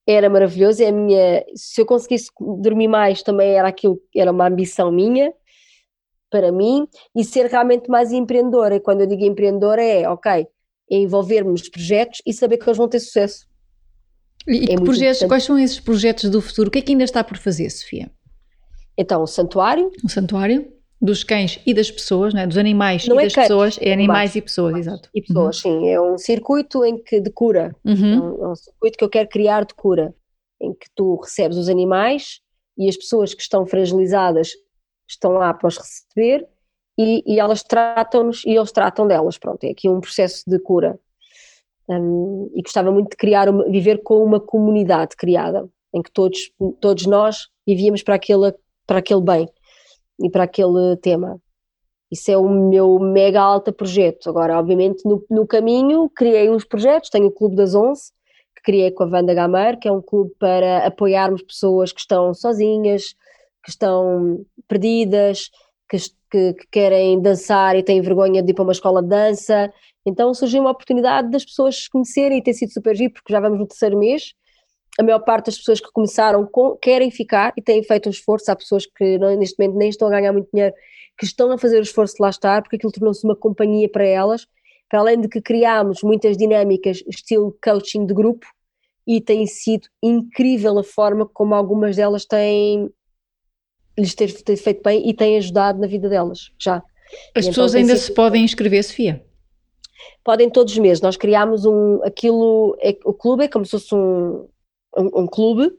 era maravilhoso. É a minha, se eu conseguisse dormir mais, também era aquilo, era uma ambição minha para mim. E ser realmente mais empreendedora. E quando eu digo empreendedora, é ok, é envolver-me nos projetos e saber que eles vão ter sucesso. E, é projetos, quais são esses projetos do futuro? O que é que ainda está por fazer, Sofia? Então, o santuário. O santuário dos cães e das pessoas, né? dos animais não e é das cães, pessoas, é animais e pessoas, exato. E pessoas, uhum. sim. É um circuito em que de cura. Uhum. É, um, é um circuito que eu quero criar de cura, em que tu recebes os animais e as pessoas que estão fragilizadas estão lá para os receber e, e elas tratam-nos e eles tratam delas. Pronto, é aqui um processo de cura. Um, e gostava muito de criar, uma, viver com uma comunidade criada, em que todos, todos nós vivíamos para aquele para aquele bem e para aquele tema. Isso é o meu mega alta projeto. Agora, obviamente, no, no caminho criei uns projetos, tenho o Clube das Onze, que criei com a Wanda Gamer, que é um clube para apoiarmos pessoas que estão sozinhas, que estão perdidas, que, que, que, querem dançar e têm vergonha de ir para uma escola de dança. Então surgiu uma oportunidade das pessoas se conhecerem e ter sido super giro, porque já vamos no terceiro mês a maior parte das pessoas que começaram com, querem ficar e têm feito um esforço. Há pessoas que neste momento nem estão a ganhar muito dinheiro, que estão a fazer o esforço de lá estar, porque aquilo tornou-se uma companhia para elas. Para além de que criámos muitas dinâmicas, estilo coaching de grupo, e tem sido incrível a forma como algumas delas têm lhes ter, ter feito bem e têm ajudado na vida delas, já. As e pessoas então, ainda se podem inscrever, Sofia? Podem todos os meses. Nós criámos um, aquilo, é, o clube é como se fosse um, um, um clube,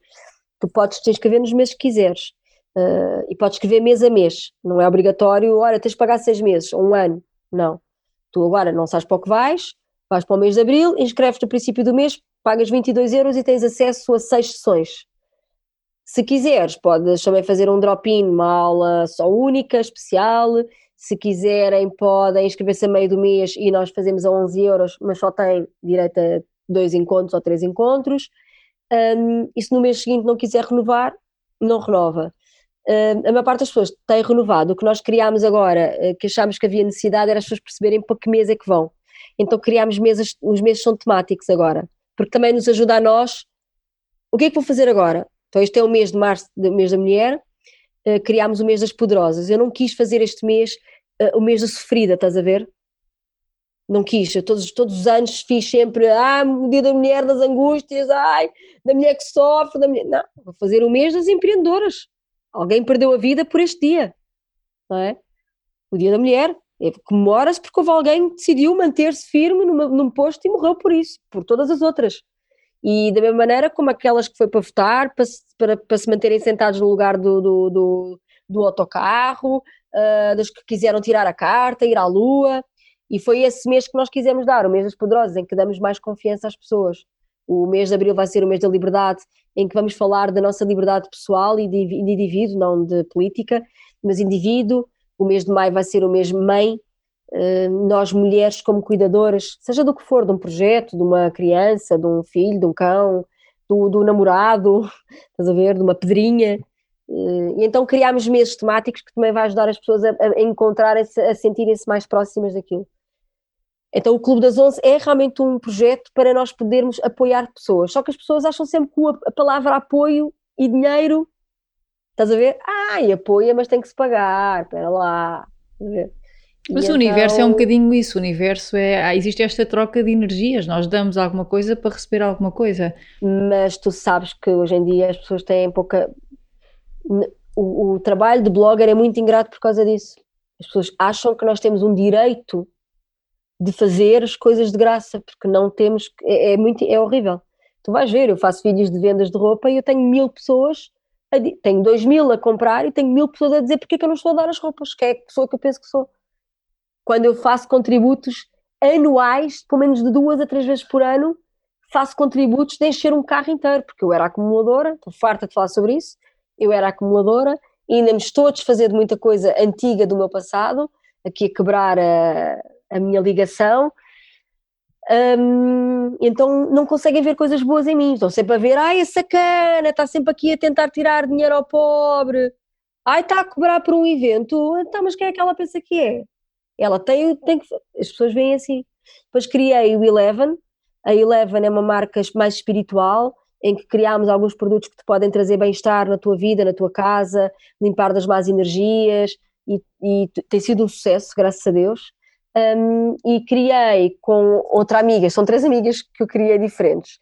tu podes te inscrever nos meses que quiseres. Uh, e podes escrever mês a mês, não é obrigatório, olha, tens de pagar seis meses, um ano, não. Tu agora não sabes para o que vais, vais para o mês de abril, inscreves-te no princípio do mês, pagas 22 euros e tens acesso a seis sessões. Se quiseres, podes também fazer um drop-in, uma aula só única, especial. Se quiserem, podem inscrever-se a meio do mês e nós fazemos a 11 euros, mas só tem direito a dois encontros ou três encontros. Um, e se no mês seguinte não quiser renovar, não renova. A maior parte das pessoas tem renovado. O que nós criámos agora, eh, que achámos que havia necessidade, era as pessoas perceberem para que mês é que vão. Então criámos mesas, os meses são temáticos agora, porque também nos ajuda a nós. O que é que vou fazer agora? Então este é o mês de março, o mês da mulher, uh, criámos o mês das poderosas. Eu não quis fazer este mês uh, o mês da sofrida, estás a ver? Não quis, eu todos, todos os anos fiz sempre, ah, o dia da mulher das angústias, ai, da mulher que sofre, da mulher. Não, vou fazer o mês das empreendedoras. Alguém perdeu a vida por este dia, não é? O dia da mulher, é, comemora-se porque houve alguém que decidiu manter-se firme numa, num posto e morreu por isso, por todas as outras. E da mesma maneira como aquelas que foi para votar, para, para, para se manterem sentados no lugar do, do, do, do autocarro, uh, das que quiseram tirar a carta, ir à lua, e foi esse mês que nós quisemos dar, o mês das poderosas, em que damos mais confiança às pessoas. O mês de abril vai ser o mês da liberdade, em que vamos falar da nossa liberdade pessoal e de, indivíduo, não de política, mas indivíduo. O mês de maio vai ser o mês mãe, uh, nós mulheres como cuidadoras, seja do que for, de um projeto, de uma criança, de um filho, de um cão, do, do namorado, estás a ver, de uma pedrinha. Uh, e então criámos meses temáticos que também vai ajudar as pessoas a, a encontrarem-se, a sentirem-se mais próximas daquilo. Então o Clube das Onze é realmente um projeto para nós podermos apoiar pessoas. Só que as pessoas acham sempre que a palavra apoio e dinheiro, estás a ver? Ah, e apoia, mas tem que se pagar, espera lá. Mas o então... universo é um bocadinho isso, o universo é, ah, existe esta troca de energias, nós damos alguma coisa para receber alguma coisa. Mas tu sabes que hoje em dia as pessoas têm pouca... O, o trabalho de blogger é muito ingrato por causa disso. As pessoas acham que nós temos um direito de fazer as coisas de graça, porque não temos, é, é, muito, é horrível. Tu vais ver, eu faço vídeos de vendas de roupa e eu tenho mil pessoas, a, tenho dois mil a comprar e tenho mil pessoas a dizer porque é que eu não estou a dar as roupas, que é a pessoa que eu penso que sou. Quando eu faço contributos anuais, pelo menos de duas a três vezes por ano, faço contributos de encher um carro inteiro, porque eu era acumuladora, estou farta de falar sobre isso, eu era acumuladora e ainda me estou a desfazer de muita coisa antiga do meu passado, aqui a quebrar a, a minha ligação. Um, então não conseguem ver coisas boas em mim, estão sempre a ver, ai, é sacana, está sempre aqui a tentar tirar dinheiro ao pobre, ai, está a cobrar por um evento, então, mas quem é que ela pensa que é? Ela tem, tem que. As pessoas veem assim. Depois criei o Eleven, a Eleven é uma marca mais espiritual, em que criámos alguns produtos que te podem trazer bem-estar na tua vida, na tua casa, limpar das más energias, e, e tem sido um sucesso, graças a Deus um, e criei com outra amiga, são três amigas que eu criei diferentes,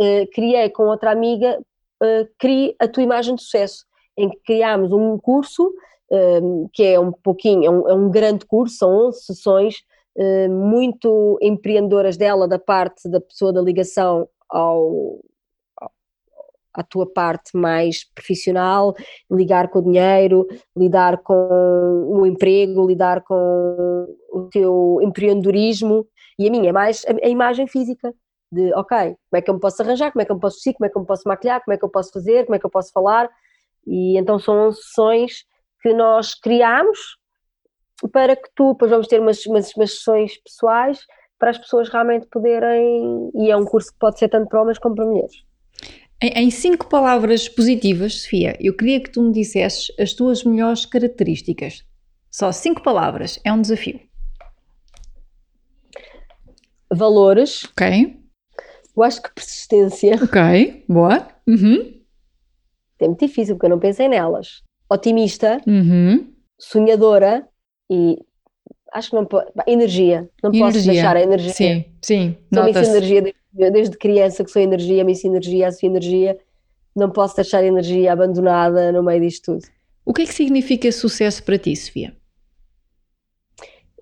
uh, criei com outra amiga, uh, Crie a tua imagem de sucesso, em que criámos um curso, um, que é um pouquinho, é um, é um, grande curso, são 11 sessões, uh, muito empreendedoras dela, da parte da pessoa da ligação ao, à tua parte mais profissional, lidar com o dinheiro, lidar com o emprego, lidar com o teu empreendedorismo e a minha é mais a, a imagem física de ok, como é que eu me posso arranjar, como é que eu me posso vestir, como é que eu me posso maquilhar, como é que eu posso fazer, como é que eu posso falar e então são sessões que nós criamos para que tu, depois vamos ter umas, umas, umas sessões pessoais para as pessoas realmente poderem, e é um curso que pode ser tanto para homens como para mulheres. Em, cinco palavras positivas, Sofia, eu queria que tu me dissesses as tuas melhores características. Só cinco palavras, é um desafio. Valores. Ok. Eu acho que persistência. Ok, boa. Uhum. É muito difícil porque eu não pensei nelas. Otimista, Uhum. sonhadora e acho que não pode. Energia. Não posso Energia. deixar a energia. Sim, sim. Nota-se. Energia desde, desde criança que sou energia, Miss Energia, sou energia. Não posso deixar a energia abandonada no meio disto tudo. O que é que significa sucesso para ti, Sofia?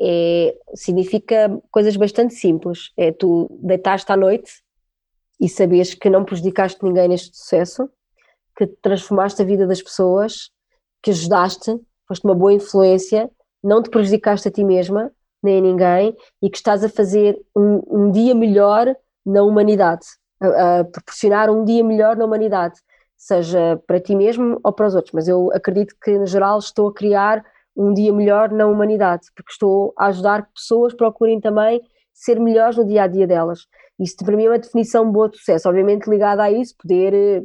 É, significa coisas bastante simples. É tu deitaste à noite e sabias que não prejudicaste ninguém neste sucesso, que transformaste a vida das pessoas, que ajudaste, foste uma boa influência, não te prejudicaste a ti mesma, nem a ninguém, e que estás a fazer um, um dia melhor na humanidade, a, a proporcionar um dia melhor na humanidade, seja para ti mesmo ou para os outros. Mas eu acredito que, no geral, estou a criar um dia melhor na humanidade, porque estou a ajudar que pessoas procurem também ser melhores no dia a dia delas. Isso para mim é uma definição boa de sucesso, obviamente ligada a isso, poder eh,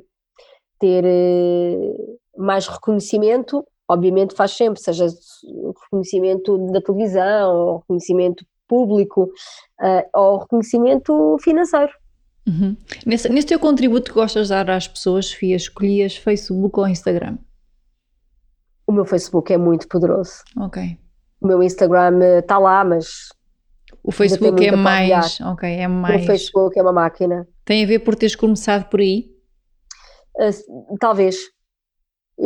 ter eh, mais reconhecimento, obviamente faz sempre, seja reconhecimento da televisão, ou reconhecimento público, eh, ou reconhecimento financeiro. Uhum. Nesse, nesse teu contributo que gostas de dar às pessoas, Sofia, escolhias Facebook ou Instagram? O meu Facebook é muito poderoso. Ok. O meu Instagram está lá, mas O Facebook é mais. Ok, é o mais. Facebook é uma máquina. Tem a ver por teres começado por aí? Uh, talvez,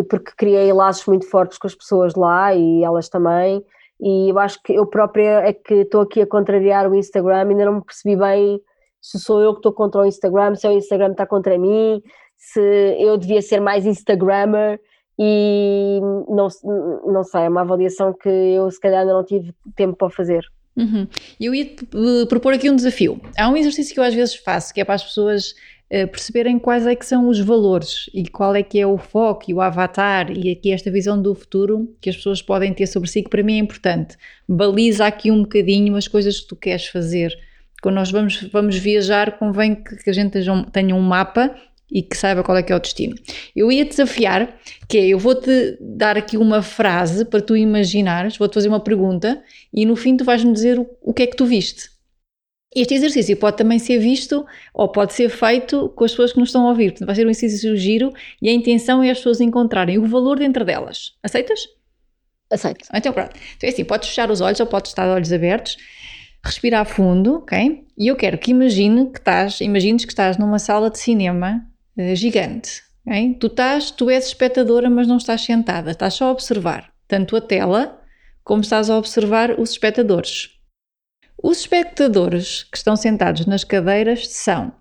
porque criei laços muito fortes com as pessoas lá e elas também, e eu acho que eu própria é que estou aqui a contrariar o Instagram, ainda não me percebi bem se sou eu que estou contra o Instagram, se é o Instagram está contra mim, se eu devia ser mais Instagrammer e não, não sei, é uma avaliação que eu se calhar ainda não tive tempo para fazer. Uhum. Eu ia te uh, propor aqui um desafio. Há um exercício que eu às vezes faço, que é para as pessoas perceberem quais é que são os valores e qual é que é o foco e o avatar e aqui esta visão do futuro que as pessoas podem ter sobre si, que para mim é importante. Baliza aqui um bocadinho as coisas que tu queres fazer. Quando nós vamos, vamos viajar, convém que, que a gente tenha um, tenha um mapa e que saiba qual é que é o destino. Eu ia desafiar, que é, eu vou-te dar aqui uma frase para tu imaginares, vou-te fazer uma pergunta e no fim tu vais-me dizer o, o que é que tu viste. Este exercício pode também ser visto ou pode ser feito com as pessoas que nos estão a ouvir. Portanto, vai ser um exercício giro e a intenção é as pessoas encontrarem o valor dentro delas. Aceitas? Aceito. Então pronto. Então é assim, podes fechar os olhos ou podes estar de olhos abertos, respirar fundo, ok? E eu quero que imagine que estás, imagines que estás numa sala de cinema uh, gigante, ok? Tu estás, tu és espectadora, mas não estás sentada, estás só a observar tanto a tela como estás a observar os espectadores. Os espectadores que estão sentados nas cadeiras são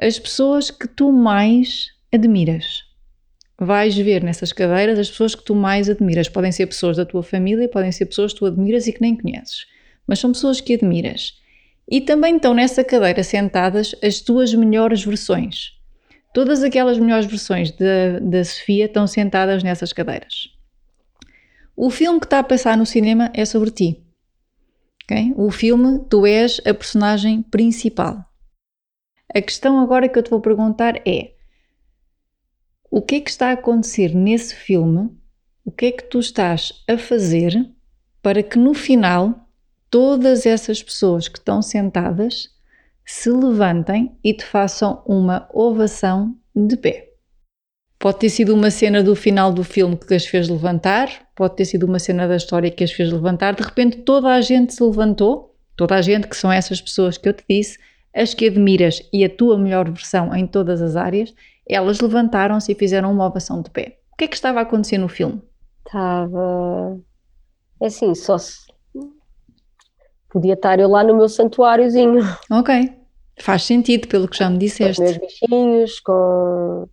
as pessoas que tu mais admiras. Vais ver nessas cadeiras as pessoas que tu mais admiras. Podem ser pessoas da tua família, podem ser pessoas que tu admiras e que nem conheces, mas são pessoas que admiras. E também estão nessa cadeira sentadas as tuas melhores versões. Todas aquelas melhores versões da, Sofia estão sentadas nessas cadeiras. O filme que está a passar no cinema é sobre ti. Okay? O filme, tu és a personagem principal. A questão agora que eu te vou perguntar é: o que é que está a acontecer nesse filme? O que é que tu estás a fazer para que no final todas essas pessoas que estão sentadas se levantem e te façam uma ovação de pé? Pode ter sido uma cena do final do filme que as fez levantar, pode ter sido uma cena da história que as fez levantar. De repente, toda a gente se levantou, toda a gente, que são essas pessoas que eu te disse, as que admiras e a tua melhor versão em todas as áreas, elas levantaram-se e fizeram uma ovação de pé. O que é que estava a acontecer no filme? Estava. É assim, só se. Podia estar eu lá no meu santuáriozinho. Ok, faz sentido pelo que já me Com os disseste. meus bichinhos, com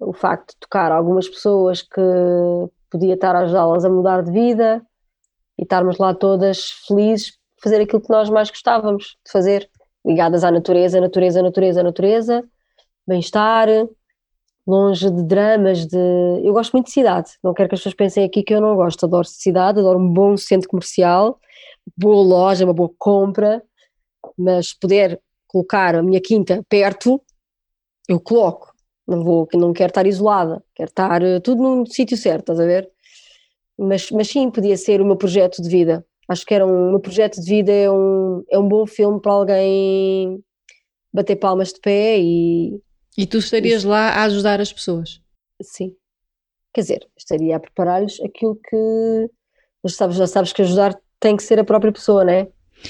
o facto de tocar algumas pessoas que podia estar a ajudá-las a mudar de vida e estarmos lá todas felizes, fazer aquilo que nós mais gostávamos de fazer, ligadas à natureza, natureza, natureza, natureza, bem-estar, longe de dramas, de... Eu gosto muito de cidade, não quero que as pessoas pensem aqui que eu não gosto, adoro cidade, adoro um bom centro comercial, boa loja, uma boa compra, mas poder colocar a minha quinta perto, eu coloco. Não vou, não quero estar isolada, quero estar eh, tudo num sítio certo, estás a ver? Mas, mas sim, podia ser o meu projeto de vida. Acho que era um, o meu projeto de vida é um, é um bom filme para alguém bater palmas de pé e, E tu estarias Isso. lá a ajudar as pessoas? Sim. Quer dizer, estaria a preparar-lhes aquilo que. Mas sabes, já sabes que ajudar tem que ser a própria pessoa, não é?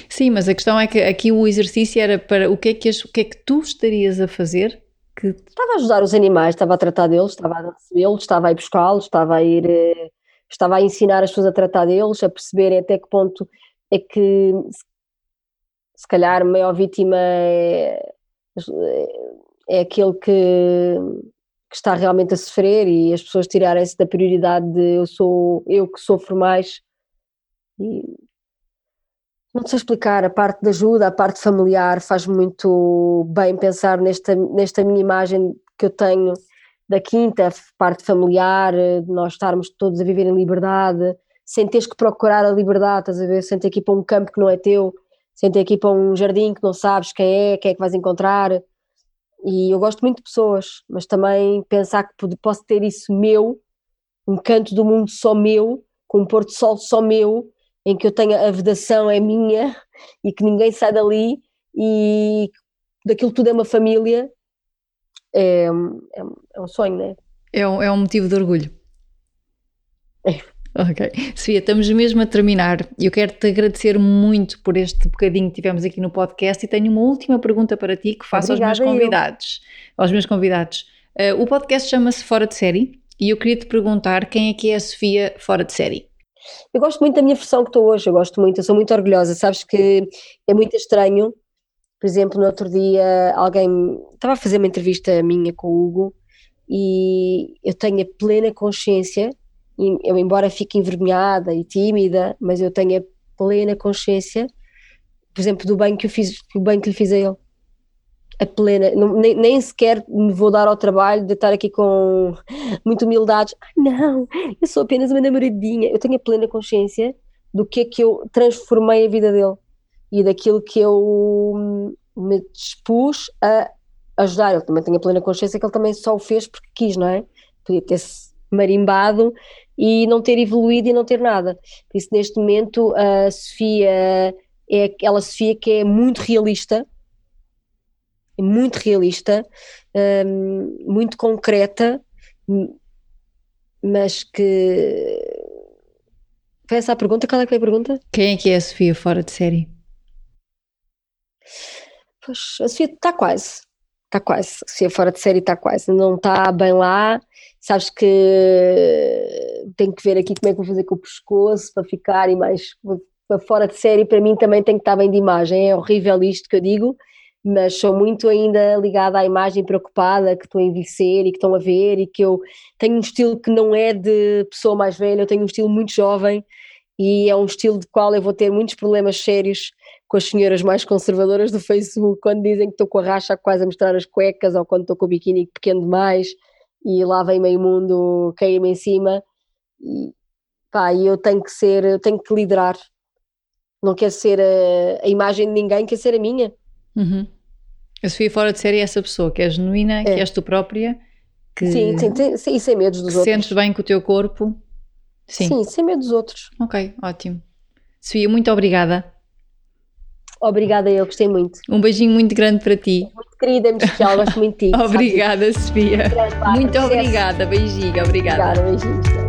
Sim, mas a questão é que aqui o exercício era para o que é que, o que, é que tu estarias a fazer que... Estava a ajudar os animais, estava a tratar deles, estava a recebê-los, estava a ir buscá-los, estava a ir, eh, estava a ensinar as pessoas a tratar deles, a perceberem até que ponto é que se calhar a maior vítima é, é aquele que, que está realmente a sofrer e as pessoas tirarem-se da prioridade de eu sou eu que sofro mais. E não sei explicar, a parte da ajuda, a parte familiar faz muito bem pensar nesta, nesta minha imagem que eu tenho da quinta, parte familiar, de nós estarmos todos a viver em liberdade, sem teres que procurar a liberdade, estás a ver? Sem ter para um campo que não é teu, sem ter para um jardim que não sabes quem é, quem é que vais encontrar. E eu gosto muito de pessoas, mas também pensar que posso ter isso meu, um canto do mundo só meu, com um pôr do sol só meu, em que eu tenho a vedação é minha e que ninguém sai dali e daquilo tudo é uma família, é, é, é um sonho, não é? É um, é um motivo de orgulho. É. Ok. Sofia, estamos mesmo a terminar. Eu quero te agradecer muito por este bocadinho que tivemos aqui no podcast e tenho uma última pergunta para ti que faço Obrigada aos meus convidados. Eu. Aos meus convidados. Uh, o podcast chama-se Fora de Série e eu queria te perguntar quem é que é a Sofia fora de série. Eu gosto muito da minha versão que estou hoje, eu gosto muito, eu sou muito orgulhosa. Sabes que é muito estranho, por exemplo, no outro dia alguém estava a fazer uma entrevista minha com o Hugo e eu tenho a plena consciência, eu embora fique envergonhada e tímida, mas eu tenho a plena consciência, por exemplo, do bem que eu fiz, do bem que lhe fiz a ele a plena, não, nem, nem, sequer me vou dar ao trabalho de estar aqui com muita humildade. Ah, não, eu sou apenas uma namoradinha. Eu tenho a plena consciência do que é que eu transformei a vida dele e daquilo que eu me dispus a ajudar. Ele também tem a plena consciência que ele também só o fez porque quis, não é? Podia ter-se marimbado e não ter evoluído e não ter nada. Por isso, neste momento, a Sofia é aquela Sofia que é muito realista muito realista, um, muito concreta, mas que. Foi essa a pergunta? Qual é que foi a pergunta? Quem é que é a Sofia fora de série? Pois, a Sofia está quase. Está quase. A Sofia fora de série está quase. Não está bem lá. Sabes que tenho que ver aqui como é que vou fazer com o pescoço para ficar e mais para fora de série. Para mim também tem que estar bem de imagem. É horrível isto que eu digo mas sou muito ainda ligada à imagem preocupada que estou a envelhecer e que estão a ver e que eu tenho um estilo que não é de pessoa mais velha, eu tenho um estilo muito jovem e é um estilo de qual eu vou ter muitos problemas sérios com as senhoras mais conservadoras do Facebook quando dizem que estou com a racha quase a mostrar as cuecas ou quando estou com o biquíni pequeno demais e lá vem meio mundo cair-me em cima e pá, eu tenho que ser, eu tenho que liderar não quer ser a, a imagem de ninguém, quer ser a minha uhum. A Sofia fora de série é essa pessoa que é genuína, é. que és tu própria, que sim, sim, sim, e sem medo dos outros. Sentes bem com o teu corpo. Sim. sim, sem medo dos outros. Ok, ótimo. Sofia, muito obrigada. Obrigada, eu gostei muito. Um beijinho muito grande para ti. Muito querida, muito especial, gosto muito de ti. obrigada, Sofia. Muito obrigada, beijinho, obrigada. Obrigada, beijinho.